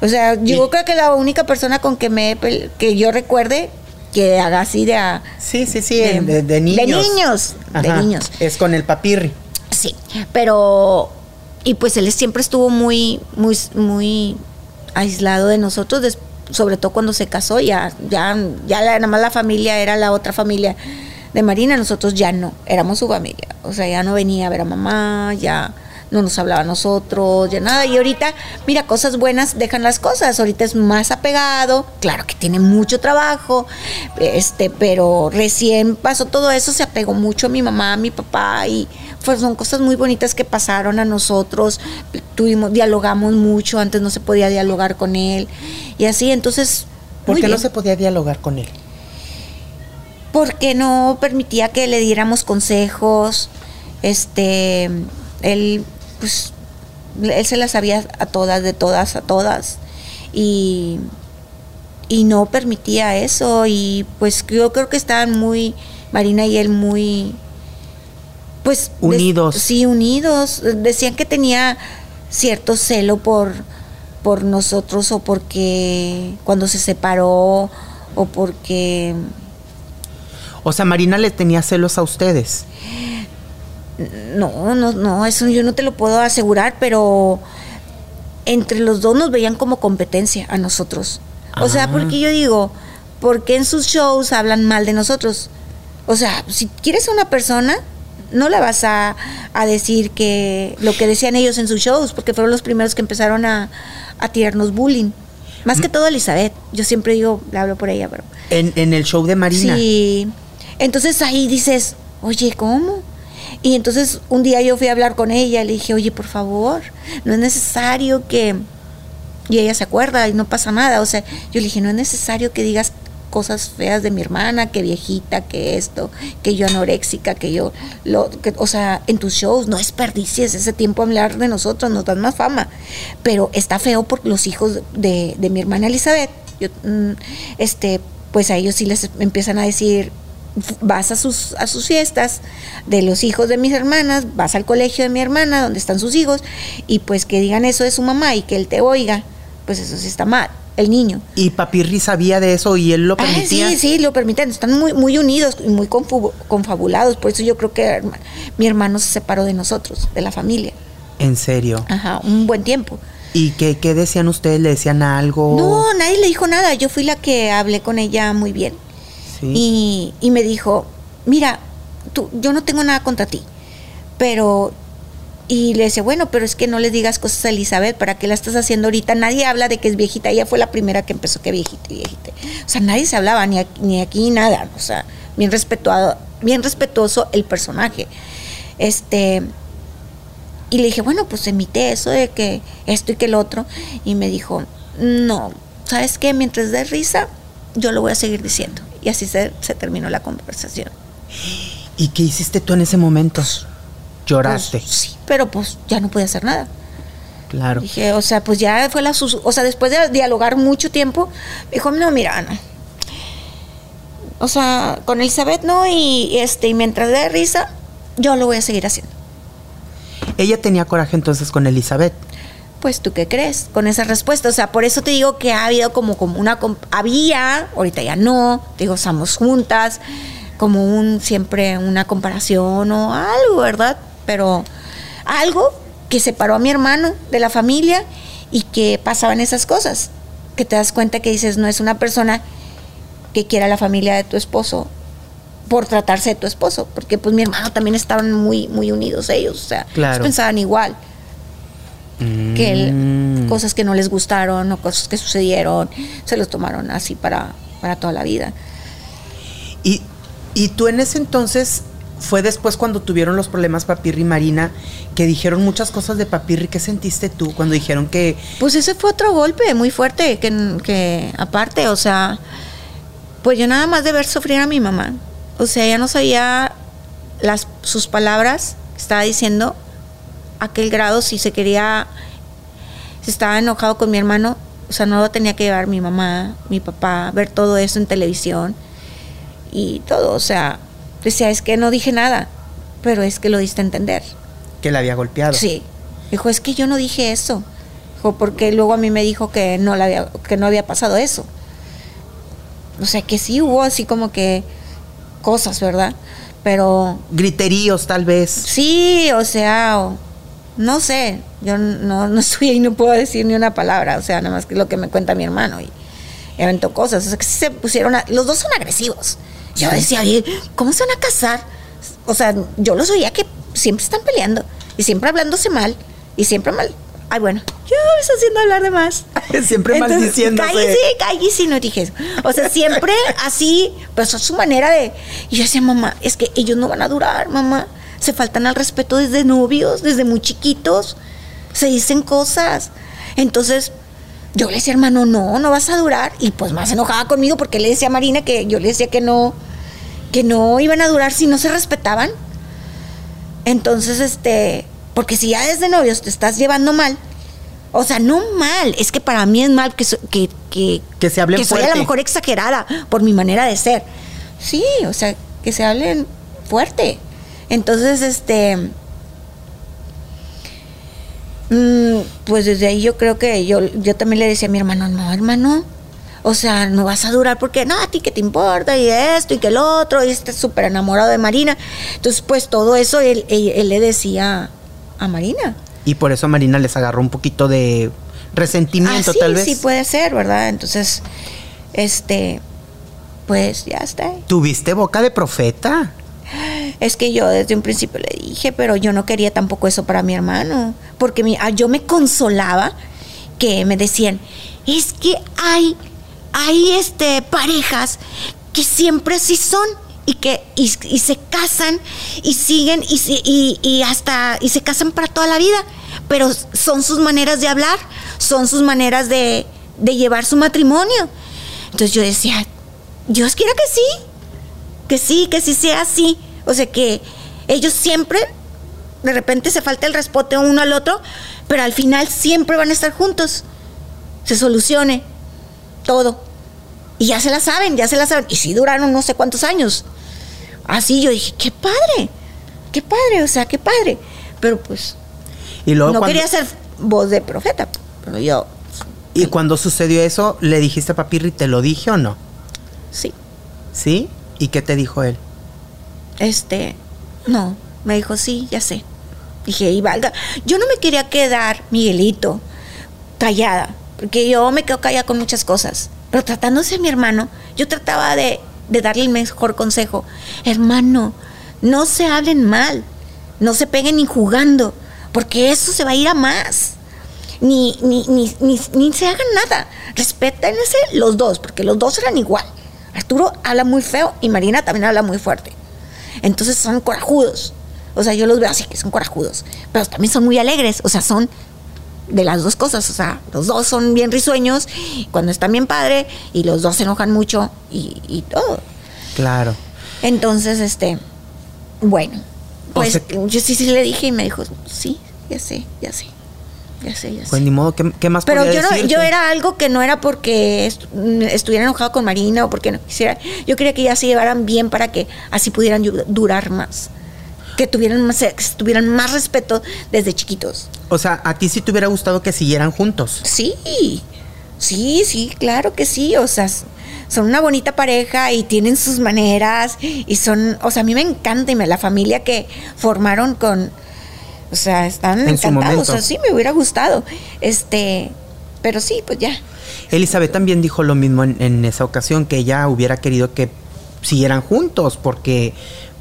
O sea, yo creo que la única persona con que me que yo recuerde que haga así de a- Sí, sí, sí, de, de- de niños. De niños, de niños. Es con el papirri. Sí, pero y pues él siempre estuvo muy muy muy aislado de nosotros, des- sobre todo cuando se casó, ya ya ya la, nada más la familia era la otra familia de Marina, nosotros ya no, éramos su familia. O sea, ya no venía a ver a mamá, ya no nos hablaba a nosotros, ya nada. Y ahorita, mira, cosas buenas dejan las cosas. Ahorita es más apegado, claro que tiene mucho trabajo, este, pero recién pasó todo eso, se apegó mucho a mi mamá, a mi papá, y pues son cosas muy bonitas que pasaron a nosotros. Tuvimos, dialogamos mucho, antes no se podía dialogar con él. Y así, entonces. ¿Por qué no se podía dialogar con él? Porque no permitía que le diéramos consejos. Este, él, pues, él se las sabía a todas, de todas a todas. Y, y no permitía eso. Y pues yo creo que estaban muy, Marina y él muy, pues... Unidos. sí, unidos. Decían que tenía cierto celo por, por nosotros o porque cuando se separó o porque... O sea, Marina le tenía celos a ustedes. No, no, no, eso yo no te lo puedo asegurar, pero entre los dos nos veían como competencia a nosotros. O sea, Ah. porque yo digo, ¿por qué en sus shows hablan mal de nosotros? O sea, si quieres a una persona, no le vas a, a decir que lo que decían ellos en sus shows, porque fueron los primeros que empezaron a, a tirarnos bullying. Más que todo Elizabeth. Yo siempre digo, le hablo por ella, pero En, en el show de Marina. Sí. Entonces ahí dices, oye, ¿cómo? Y entonces un día yo fui a hablar con ella, le dije, oye, por favor, no es necesario que... Y ella se acuerda y no pasa nada. O sea, yo le dije, no es necesario que digas cosas feas de mi hermana, que viejita, que esto, que yo anoréxica, que yo, lo, que, o sea, en tus shows no desperdicies ese tiempo a hablar de nosotros, nos dan más fama. Pero está feo por los hijos de, de mi hermana Elizabeth. Yo, mm, este, pues a ellos sí les empiezan a decir, vas a sus, a sus fiestas de los hijos de mis hermanas, vas al colegio de mi hermana, donde están sus hijos, y pues que digan eso de su mamá y que él te oiga, pues eso sí está mal, el niño. ¿Y Papirri sabía de eso y él lo Ah, permitía? sí, sí, lo permiten, están muy, muy unidos y muy confabulados, por eso yo creo que mi hermano se separó de nosotros, de la familia, En serio. ajá, un buen tiempo. ¿Y qué, qué decían ustedes? ¿Le decían algo? No, nadie le dijo nada, yo fui la que hablé con ella muy bien. Y, y me dijo, mira, tú, yo no tengo nada contra ti, pero... Y le decía, bueno, pero es que no le digas cosas a Elizabeth, ¿para qué la estás haciendo ahorita? Nadie habla de que es viejita, ella fue la primera que empezó que viejita, viejita. O sea, nadie se hablaba, ni aquí, ni aquí nada, o sea, bien respetuado, bien respetuoso el personaje. Este, y le dije, bueno, pues emite eso de que esto y que el otro. Y me dijo, no, ¿sabes qué? Mientras dé risa, yo lo voy a seguir diciendo. Y así se, se terminó la conversación. ¿Y qué hiciste tú en ese momento? Lloraste. Pues, sí, pero pues ya no pude hacer nada. claro. Dije, o sea, pues ya fue la... sus- O sea, después de dialogar mucho tiempo, me dijo, no, mira, Ana. O sea, con Elizabeth no, y, este, y mientras dé risa, yo lo voy a seguir haciendo. Ella tenía coraje entonces con Elizabeth. Pues tú qué crees con esa respuesta, o sea, por eso te digo que ha habido como, como una había, ahorita ya no, te digo, estamos juntas, como un siempre una comparación o algo, ¿verdad? Pero algo que separó a mi hermano de la familia y que pasaban esas cosas, que te das cuenta que dices, no es una persona que quiera la familia de tu esposo por tratarse de tu esposo, porque pues mi hermano también estaban muy muy unidos ellos, o sea, Claro. ellos pensaban igual que el- Mm. cosas que no les gustaron o cosas que sucedieron, se los tomaron así para, para toda la vida. Y, y tú en ese entonces, fue después cuando tuvieron los problemas Papirri y Marina, que dijeron muchas cosas de Papirri. ¿Qué sentiste tú cuando dijeron que Pues ese fue otro golpe muy fuerte, que, que aparte, o sea, pues yo nada más de ver sufrir a mi mamá, o sea, ya no sabía las, sus palabras que estaba diciendo, aquel grado, si se quería, si estaba enojado con mi hermano, o sea, no lo tenía que llevar mi mamá, mi papá, ver todo eso en televisión y todo, o sea, decía, es que no dije nada, pero es que lo diste a entender. que la había golpeado? Sí. Dijo, es que yo no dije eso. Dijo, porque luego a mí me dijo que no, la había, que no había pasado eso. O sea, que sí hubo así como que cosas, ¿verdad? Pero Griteríos, tal vez. sí, o sea, o- no sé, yo no, no estoy ahí, no puedo decir ni una palabra, o sea, nada más que lo que me cuenta mi hermano y, aventó cosas. O sea, que sí se pusieron, a- los dos son agresivos. Yo Sí. decía, oye, ¿cómo se van a casar? O sea, yo los oía que siempre están peleando y siempre hablándose mal y siempre mal. Ay, bueno, yo me estoy haciendo hablar de más. Siempre Entonces, maldiciéndose. Cállese, cállese, no dije eso. O sea, siempre así, pues es su manera de. Y yo decía, mamá, es que ellos no van a durar, mamá. Se faltan al respeto desde novios, desde muy chiquitos. Se dicen cosas. Entonces, yo le decía, hermano, no, no vas a durar. Y pues más enojada conmigo porque le decía a Marina que yo le decía que no, que no iban a durar si no se respetaban. Entonces, este, porque si ya desde novios te estás llevando mal, o sea, no mal, es que para mí es mal que, so- que, que, Que se que soy a lo mejor exagerada por mi manera de ser. Sí, o sea, que se hablen fuerte. Entonces, este, mm, pues desde ahí yo creo que yo, yo también le decía a mi hermano, no, hermano, o sea, no vas a durar porque, no, a ti qué te importa y esto y que el otro, y está súper enamorado de Marina. Entonces, pues todo eso él, él- él le decía a Marina. Y por eso Marina les agarró un poquito de resentimiento, Ah, sí, tal vez. Sí, puede ser, ¿verdad? Entonces, este, pues ya está. ¿Tuviste boca de profeta? Es que yo desde un principio le dije, pero yo no quería tampoco eso para mi hermano, porque mi- ah, yo me consolaba que me decían, es que hay, hay este, parejas que siempre sí son y que y, se casan y siguen y, y, y hasta y se casan para toda la vida, pero son sus maneras de hablar, son sus maneras de, de llevar su matrimonio. Entonces yo decía, Dios quiera que sí, que sí, que sí sea así. O sea, que ellos siempre, de repente se falta el respote uno al otro, pero al final siempre van a estar juntos. Se solucione todo. Y ya se la saben, ya se la saben. Y sí duraron no sé cuántos años. Así yo dije, qué padre, qué padre, o sea, qué padre. Pero pues, Y luego no cuando- quería ser voz de profeta, pero yo, Y cuando sucedió eso, ¿le dijiste a Papirri, te lo dije o no? sí. ¿Sí? ¿Y qué te dijo él? Este, no, me dijo, sí, ya sé. Dije, y valga. Yo no me quería quedar, Miguelito, callada, porque yo me quedo callada con muchas cosas. Pero tratándose de mi hermano, yo trataba de, darle el mejor consejo. Hermano, no se hablen mal, no se peguen ni jugando, porque eso se va a ir a más. Ni, ni, ni, ni, ni se hagan nada. Respétense los dos, porque los dos eran igual. Arturo habla muy feo y Marina también habla muy fuerte. Entonces son corajudos. O sea, yo los veo así que son corajudos. Pero también son muy alegres. O sea, son de las dos cosas. O sea, los dos son bien risueños cuando están bien padre y los dos se enojan mucho y, y todo. Claro. Entonces, este, bueno, O pues sea- yo sí, sí le dije y me dijo, sí, ya sé, ya sé, ya sé, ya sé. Pues ni modo, ¿qué, qué más Pero podía yo no, yo era algo que no era porque est- estuviera enojado con Marina o porque no quisiera. Yo quería que ya se llevaran bien para que así pudieran durar más. Que tuvieran más, que tuvieran más respeto desde chiquitos. O sea, a ti sí te hubiera gustado que siguieran juntos. Sí, sí, sí, claro que sí. O sea, son una bonita pareja y tienen sus maneras y son, o sea, a mí me encanta y me, la familia que formaron con, o sea, están En su encantados. O sea, sí, me hubiera gustado. Este, pero sí, pues ya. Elizabeth también dijo lo mismo en, en esa ocasión, que ella hubiera querido que siguieran juntos, porque...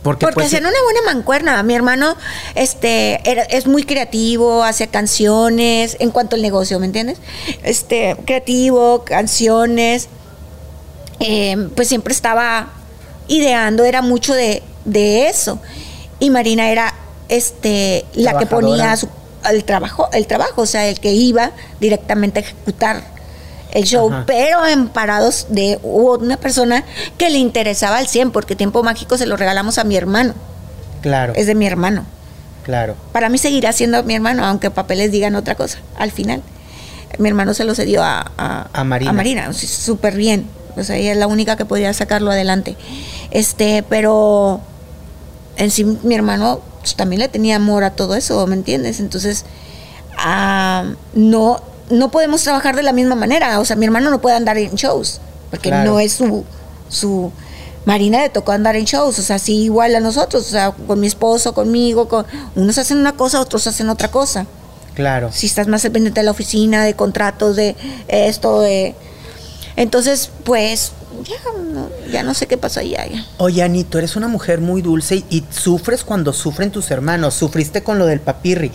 Porque, Porque pues, hacían una buena mancuerna. Mi hermano este, era- es muy creativo, hace canciones en cuanto al negocio, ¿me entiendes? Este, creativo, canciones. eh, pues siempre estaba ideando, era mucho de, de eso. Y Marina era este, la que ponía su- el, trabajo, el trabajo, o sea, el que iba directamente a ejecutar el show, Ajá. pero en parados de una persona que le interesaba al 100, porque Tiempo Mágico se lo regalamos a mi hermano, Claro, es de mi hermano. claro. Para mí seguirá siendo mi hermano, aunque papeles digan otra cosa, al final. Mi hermano se lo cedió a, a, A Marina. a Marina, súper bien. O sea, ella es la única que podía sacarlo adelante. Este, pero en sí mi hermano pues, también le tenía amor a todo eso, ¿me entiendes? Entonces, ah, no, no podemos trabajar de la misma manera. O sea, mi hermano no puede andar en shows, porque Claro. no es su, su. Marina le tocó andar en shows, o sea, sí igual a nosotros, o sea, con mi esposo, conmigo, con unos hacen una cosa, otros hacen otra cosa. Claro. Si estás más dependiente de la oficina, de contratos, de esto, de entonces, pues, ya no, ya no sé qué pasó allá. Ya. Oye, Ani, tú eres una mujer muy dulce y, y sufres cuando sufren tus hermanos. Sufriste con lo del papirri.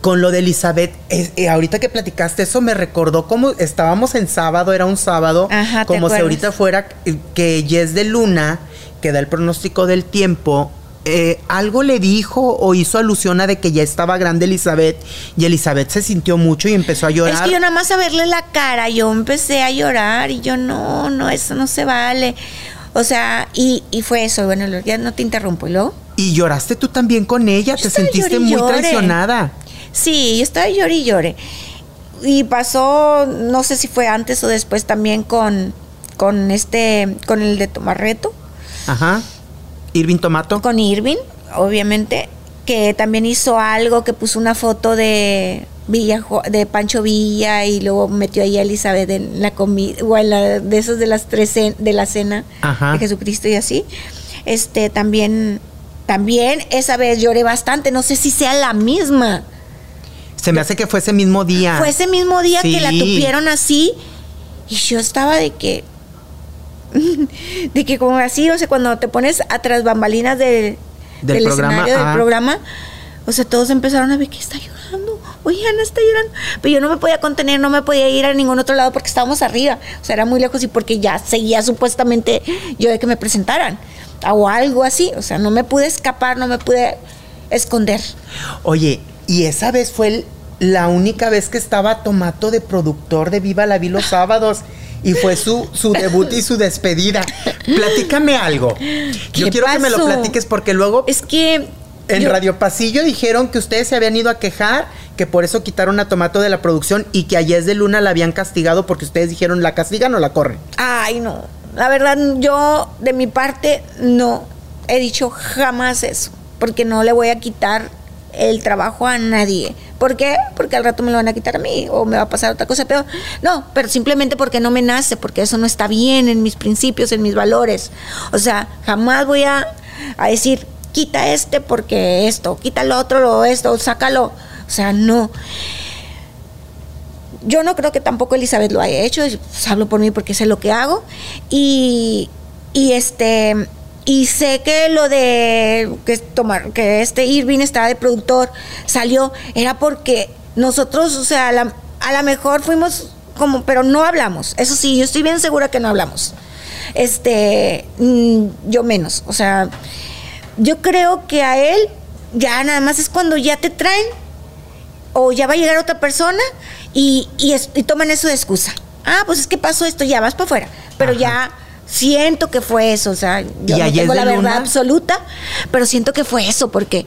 Con lo de Elizabeth, es- eh, ahorita que platicaste eso me recordó cómo estábamos en sábado, era un sábado, Ajá, ¿te como si ahorita fuera que Jess de Luna, que da el pronóstico del tiempo, eh, algo le dijo o hizo alusión a de que ya estaba grande Elizabeth y Elizabeth se sintió mucho y empezó a llorar. Es que yo nada más a verle la cara, yo empecé a llorar y yo no, no, eso no se vale. O sea, y, y fue eso, bueno, ya no te interrumpo, ¿y luego? Y lloraste tú también con ella, Yo te sentiste llore muy llore. traicionada. Sí, yo estaba llore y llore. Y pasó, no sé si fue antes o después también con, con este, con el de Tomarreto. Ajá. Irving Tomato. con Irving, obviamente, que también hizo algo, que puso una foto de Villa de Pancho Villa y luego metió ahí a Elizabeth en la comida, o en la- de esos de las tres de la cena Ajá. de Jesucristo y así. Este también, también esa vez lloré bastante, no sé si sea la misma. Se me hace que fue ese mismo día. Fue ese mismo día que la Sí. tupieron así y yo estaba de que de que como así, o sea, cuando te pones atrás bambalinas de- Del del, programa, escenario ah. del programa, o sea, todos empezaron a ver que está llorando. Oye, Ana está llorando. Pero yo no me podía contener, no me podía ir a ningún otro lado porque estábamos arriba. O sea, era muy lejos y porque ya seguía supuestamente yo de que me presentaran. O algo así. O sea, no me pude escapar, no me pude esconder. Oye, y esa vez fue el- la única vez que estaba Tomato de productor de Viva la Vi los sábados. Y fue su, su debut y su despedida. Platícame algo. Yo ¿Qué quiero que me lo platiques porque luego Es que. en yo- Radio Pasillo dijeron que ustedes se habían ido a quejar, que por eso quitaron a Tomato de la producción y que a Yes de Luna la habían castigado porque ustedes dijeron la castigan o la corren. Ay, no. La verdad, yo de mi parte no he dicho jamás eso. Porque no le voy a quitar el trabajo a nadie. ¿Por qué? Porque al rato me lo van a quitar a mí o me va a pasar otra cosa peor. No, pero simplemente porque no me nace, porque eso no está bien en mis principios, en mis valores. O sea, jamás voy a, a decir, quita este porque esto, quita lo otro, lo esto, sácalo. O sea, no. Yo no creo que tampoco Elizabeth lo haya hecho, hablo por mí porque sé lo que hago. Y, y este y sé que lo de que tomar que este Irving estaba de productor salió era porque nosotros, o sea, a la, a la mejor fuimos como, pero no hablamos. Eso sí, yo estoy bien segura que no hablamos. Este, mm, yo menos, o sea, yo creo que a él ya nada más es cuando ya te traen o ya va a llegar otra persona y, y, toman eso de excusa. Ah, pues es que pasó esto, ya vas para afuera. Pero ya siento que fue eso, o sea, yo ¿Y no tengo la verdad Luna? absoluta, pero siento que fue eso, porque,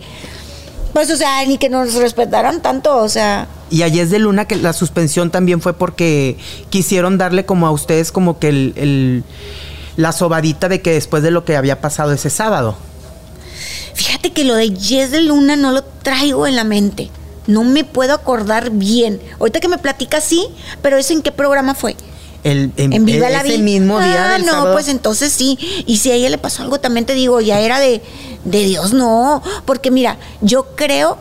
pues, o sea, ni que nos respetaran tanto, o sea, Y a Yes de Luna que la suspensión también fue porque quisieron darle como a ustedes como que el, el- la sobadita de que después de lo que había pasado ese sábado. fíjate que lo de Yes de Luna no lo traigo en la mente. No me puedo acordar bien. Ahorita que me platica sí, pero eso en qué programa fue? El, En Viva la ese mismo día Ah, del no, sábado. pues entonces sí. Y si a ella le pasó algo, también te digo, ya era de, de Dios, no. Porque mira, yo creo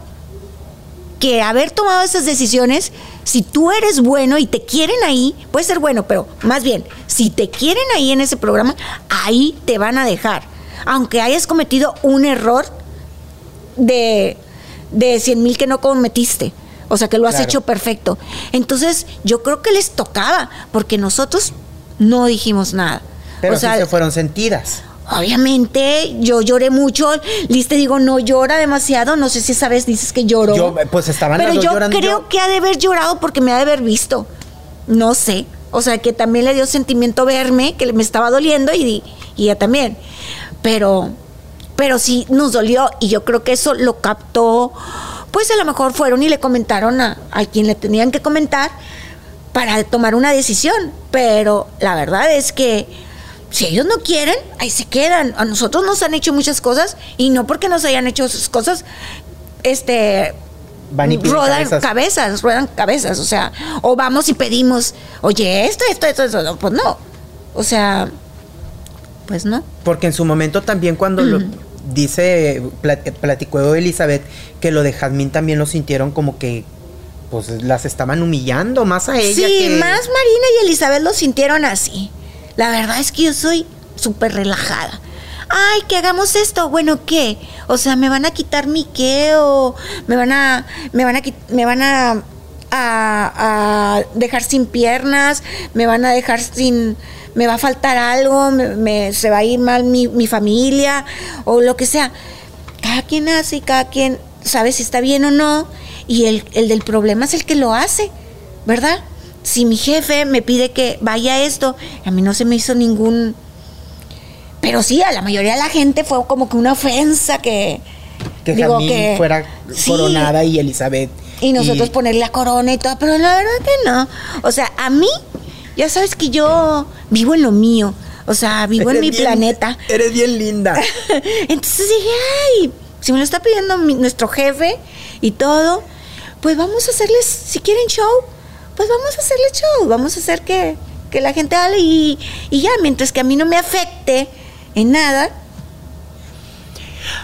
que haber tomado esas decisiones, si tú eres bueno y te quieren ahí, puede ser bueno, pero más bien, si te quieren ahí en ese programa, ahí te van a dejar. Aunque hayas cometido un error de, de 100 mil que no cometiste. O sea, que lo has Claro. hecho perfecto. Entonces, yo creo que les tocaba, porque nosotros no dijimos nada. Pero o sea, sí se fueron sentidas. obviamente yo lloré mucho. Liz, te digo, no llora demasiado. No sé si esa vez dices que lloró. Yo, pues, estaban Pero las dos yo llorando. creo Yo- que ha de haber llorado porque me ha de haber visto. No sé. O sea, que también le dio sentimiento verme, que me estaba doliendo y, y ella también. Pero, pero sí nos dolió y yo creo que eso lo captó. Pues a lo mejor fueron y le comentaron a, a quien le tenían que comentar para tomar una decisión. Pero la verdad es que si ellos no quieren, ahí se quedan. A nosotros nos han hecho muchas cosas y no porque nos hayan hecho esas cosas, este Van y rodan cabezas. cabezas. ruedan cabezas, o sea, o vamos y pedimos, oye, esto, esto, esto, esto, no, pues no. O sea, pues no. Porque en su momento también cuando lo dice, plat- platicó Elizabeth, que lo de Jazmín también lo sintieron como que pues las estaban humillando más a ella. Sí, que- más Marina y Elizabeth lo sintieron así. La verdad es que yo soy súper relajada. Ay, que hagamos esto. Bueno, ¿qué? O sea, ¿me van a quitar mi qué? ¿O me van a, me van a, me van a, a, dejar sin piernas? ¿Me van a dejar sin, me va a faltar algo? ¿Me, se va a ir mal mi, mi familia? O lo que sea. Cada quien hace y cada quien sabe si está bien o no. Y el, el del problema es el que lo hace, ¿verdad? Si mi jefe me pide que vaya esto, a mí no se me hizo ningún... Pero sí, a la mayoría de la gente fue como que una ofensa que... que digo que- fuera sí, coronada y Elizabeth. Y nosotros y- ponerle la corona y todo, pero la verdad que no. O sea, a mí, ya sabes que yo vivo en lo mío. O sea, vivo en mi bien- planeta. Eres bien linda. Entonces dije, ay, si me lo está pidiendo mi- nuestro jefe y todo, pues vamos a hacerles, si quieren show, pues vamos a hacerles show, vamos a hacer que, que la gente hable y, y ya, mientras que a mí no me afecte en nada.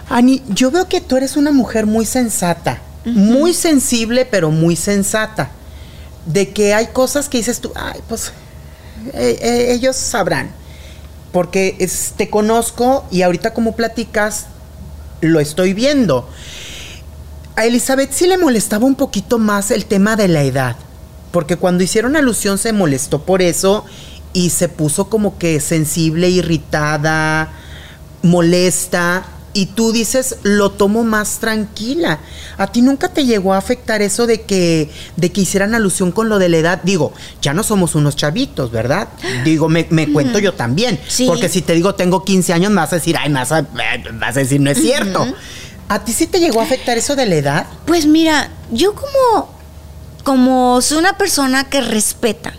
Ani, yo veo que tú eres una mujer muy sensata, muy sensible, pero muy sensata. De que hay cosas que dices tú, ay, pues eh, eh, ellos sabrán. Porque es- te conozco y ahorita como platicas, lo estoy viendo. A Elizabeth sí le molestaba un poquito más el tema de la edad. Porque cuando hicieron alusión se molestó por eso y se puso como que sensible, irritada, molesta. Y tú dices, lo tomo más tranquila. ¿A ti nunca te llegó a afectar eso de que, de que hicieran alusión con lo de la edad? Digo, ya no somos unos chavitos, ¿verdad? Digo, me, me cuento yo también. Sí. Porque si te digo tengo 15 años, me vas a decir, ay, me vas a, me vas a decir, no es cierto. ¿A ti sí te llegó a afectar eso de la edad? Pues mira, yo como, como soy una persona que respeta,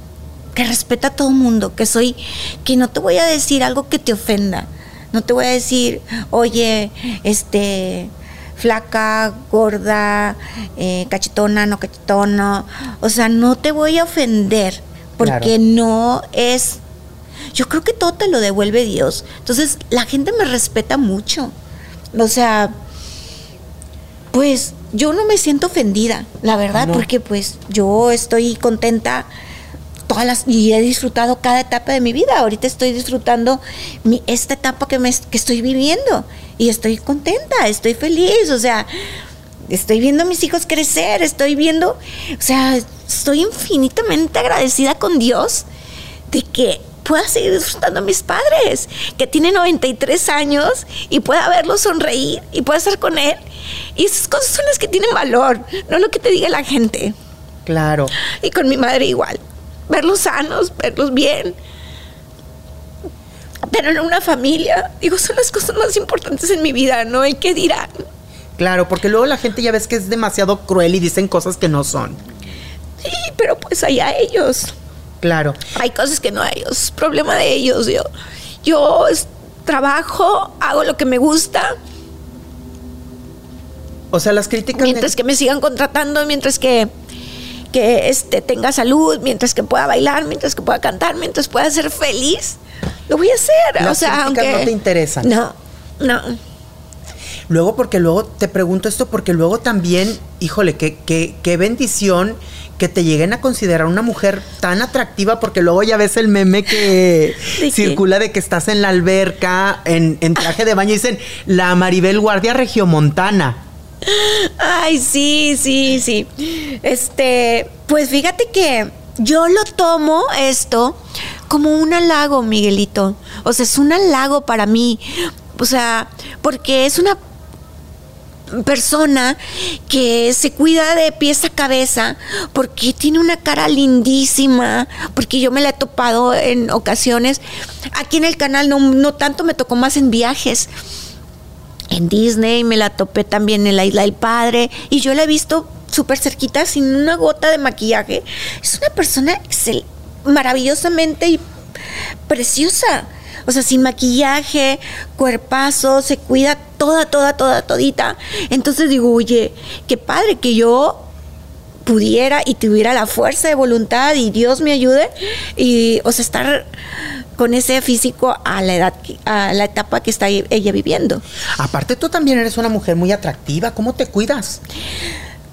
que respeta a todo mundo, que soy, que no te voy a decir algo que te ofenda. No te voy a decir, oye, este, flaca, gorda, eh, cachetona, no cachetona. O sea, no te voy a ofender, porque Claro. no es. Yo creo que todo te lo devuelve Dios. Entonces, la gente me respeta mucho. O sea, pues yo no me siento ofendida, la verdad, No. porque pues yo estoy contenta todas las y he disfrutado cada etapa de mi vida. Ahorita estoy disfrutando mi, esta etapa que me que estoy viviendo y estoy contenta, estoy feliz, o sea, estoy viendo a mis hijos crecer, estoy viendo, o sea, estoy infinitamente agradecida con Dios de que pueda seguir disfrutando a mis padres, que tiene 93 años y pueda verlos sonreír y pueda estar con él. Y esas cosas son las que tienen valor, no lo que te diga la gente. Claro. Y con mi madre igual. Verlos sanos, verlos bien. Tener una familia, digo, son las cosas más importantes en mi vida, ¿no? El que dirán. Claro, porque luego la gente ya ves que es demasiado cruel y dicen cosas que no son. Sí, pero pues allá ellos. Claro. Hay cosas que no hay, es problema de ellos. Yo, yo trabajo, hago lo que me gusta, O sea, las críticas... mientras que me sigan contratando, mientras que, que este, tenga salud, mientras que pueda bailar, mientras que pueda cantar, mientras pueda ser feliz, lo voy a hacer. Las o sea, aunque no te interesan. No, no. Luego, porque luego te pregunto esto, porque luego también, híjole, qué, qué, qué bendición que te lleguen a considerar una mujer tan atractiva, porque luego ya ves el meme que circula de que estás en la alberca, en, en traje de baño, y dicen la Maribel Guardia Regiomontana. Ay, sí, sí, sí. Este, pues fíjate que yo lo tomo esto como un halago, Miguelito. O sea, es un halago para mí. O sea, porque es una persona que se cuida de pies a cabeza porque tiene una cara lindísima porque yo me la he topado en ocasiones aquí en el canal no, no tanto me tocó más en viajes en Disney, me la topé también en la Isla del Padre y yo la he visto súper cerquita sin una gota de maquillaje. Es una persona excel- maravillosamente y preciosa. O sea, sin maquillaje, cuerpazo, se cuida toda, toda, toda, todita. Entonces digo, oye, qué padre que yo pudiera y tuviera la fuerza de voluntad y Dios me ayude y o sea estar con ese físico a la edad que- a la etapa que está ella viviendo Aparte, tú también eres una mujer muy atractiva. ¿Cómo te cuidas?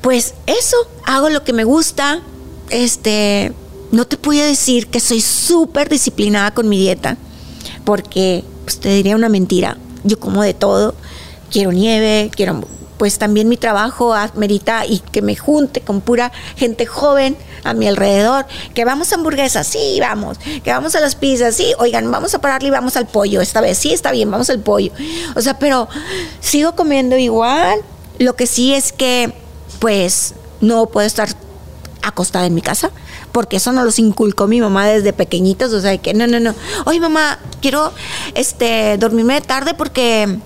pues eso hago lo que me gusta este no te a decir que soy súper disciplinada con mi dieta porque pues, te diría una mentira yo como de todo quiero nieve quiero pues también mi trabajo amerita y que me junte con pura gente joven a mi alrededor, que vamos a hamburguesas, sí, vamos, que vamos a las pizzas, sí, oigan, vamos a pararle y vamos al pollo esta vez, sí, está bien, vamos al pollo. O sea, pero sigo comiendo igual, lo que sí es que pues no puedo estar acostada en mi casa, porque eso no los inculcó mi mamá desde pequeñitos, o sea, que no, no, no. Oye, mamá, quiero este dormirme tarde porque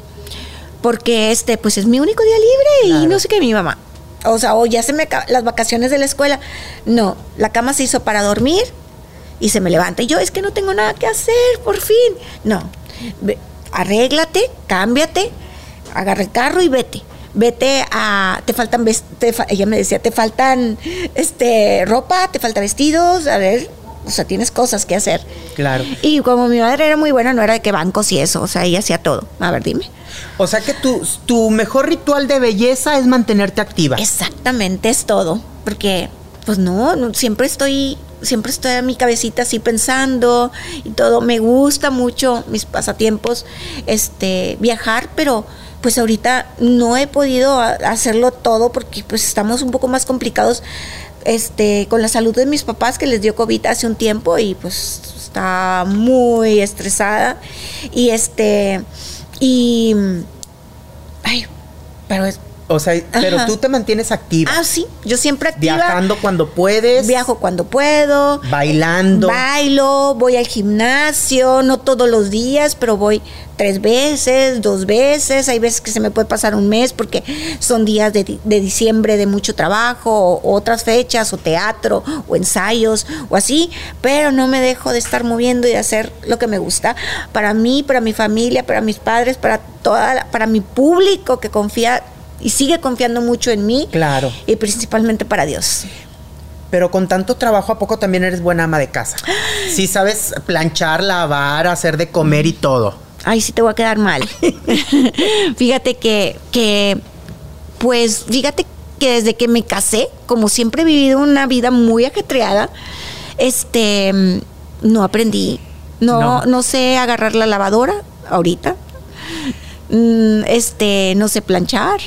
porque este pues es mi único día libre y no sé qué mi mamá. O sea, o ya se me las vacaciones de la escuela. No, la cama se hizo para dormir y se me levanta y yo es que no tengo nada que hacer, por fin. No. Arréglate, cámbiate, agarra el carro y vete. Vete a te faltan te ella me decía, te faltan este ropa, te faltan vestidos, a ver, o sea, tienes cosas que hacer. Claro. Y como mi madre era muy buena, no era de que bancos y eso, o sea, ella hacía todo. A ver, dime. O sea que tu, tu mejor ritual de belleza es mantenerte activa. Exactamente, es todo. Porque, pues no, no, siempre estoy, siempre estoy en mi cabecita así pensando y todo. Me gusta mucho mis pasatiempos, este, viajar, pero pues ahorita no he podido hacerlo todo porque pues estamos un poco más complicados este con la salud de mis papás que les dio COVID hace un tiempo y pues está muy estresada. Y este y Pero es O sea, pero tú te mantienes activa. Ah, sí, yo siempre activa. viajando cuando puedes. Viajo cuando puedo. Bailando. Bailo, voy al gimnasio, no todos los días, pero voy tres veces, dos veces. Hay veces que se me puede pasar un mes porque son días de, de diciembre de mucho trabajo, o otras fechas, o teatro, o ensayos, o así. Pero no me dejo de estar moviendo y de hacer lo que me gusta. Para mí, para mi familia, para mis padres, para toda, la- para mi público que confía y sigue confiando mucho en mí. Claro. Y principalmente para Dios. Pero con tanto trabajo, ¿a poco también eres buena ama de casa? Sí sabes planchar, lavar, hacer de comer y todo. Ay, sí te voy a quedar mal. fíjate que, que, pues, fíjate que desde que me casé, como siempre he vivido una vida muy ajetreada, este, no aprendí. No, No. no, sé agarrar la lavadora ahorita. Mm, Este, no sé planchar.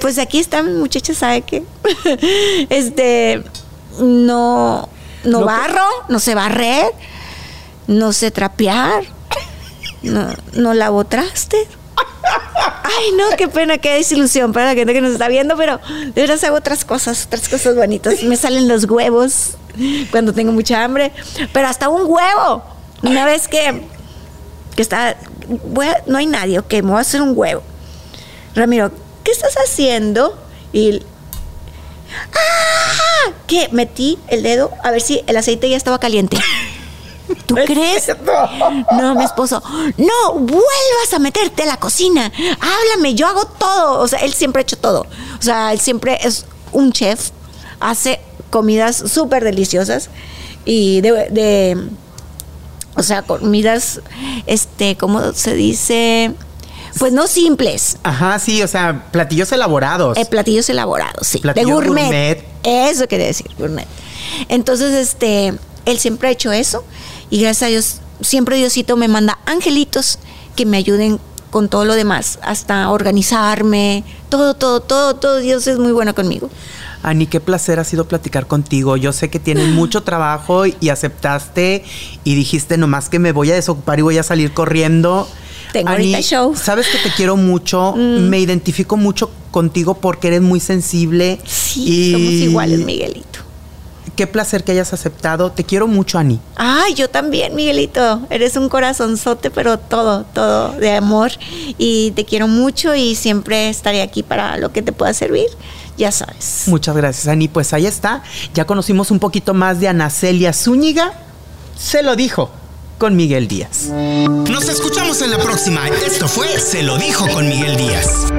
Pues aquí está mi muchacha, ¿sabe qué? Este, no, no No, barro, no sé barrer, no sé trapear, no, no lavo traste. Ay, no, qué pena, qué desilusión para la gente que nos está viendo, pero de verdad hago otras cosas, otras cosas bonitas. Me salen los huevos cuando tengo mucha hambre, pero hasta un huevo. Una vez que, que está, voy a- no hay nadie, ok, me voy a hacer un huevo. Ramiro, ¿qué estás haciendo? Y ¡Ah! que metí el dedo a ver si el aceite ya estaba caliente. ¿Tú crees? No, mi esposo, no vuelvas a meterte a la cocina. Háblame, yo hago todo. O sea, él siempre ha hecho todo. O sea, él siempre es un chef, hace comidas súper deliciosas y de, de- o sea, comidas, este, ¿cómo se dice? Pues no simples, Ajá, sí, o sea, platillos elaborados. eh, platillos elaborados, sí. Platillos de gourmet. gourmet. Eso quería decir, gourmet. Entonces, este, él siempre ha hecho eso y gracias a Dios, siempre Diosito me manda angelitos que me ayuden con todo lo demás, hasta organizarme, todo, todo, todo, todo. Dios es muy bueno conmigo. Ani, qué placer ha sido platicar contigo. Yo sé que tienes mucho trabajo y aceptaste y dijiste nomás que me voy a desocupar y voy a salir corriendo. Tengo ahorita show. Mm. Sabes que te quiero mucho, me identifico mucho contigo porque eres muy sensible. Sí, y somos iguales, Miguelito. Qué placer que hayas aceptado. Te quiero mucho, Ani. Ay, yo también, Miguelito. Eres un corazonzote, pero todo, todo de amor. Y te quiero mucho y siempre estaré aquí para lo que te pueda servir. Ya sabes. Muchas gracias, Ani. Pues ahí está. Ya conocimos un poquito más de Ana Celia Zúñiga. Se lo dijo con Miguel Díaz. Nos escuchamos en la próxima. Esto fue Se lo dijo con Miguel Díaz.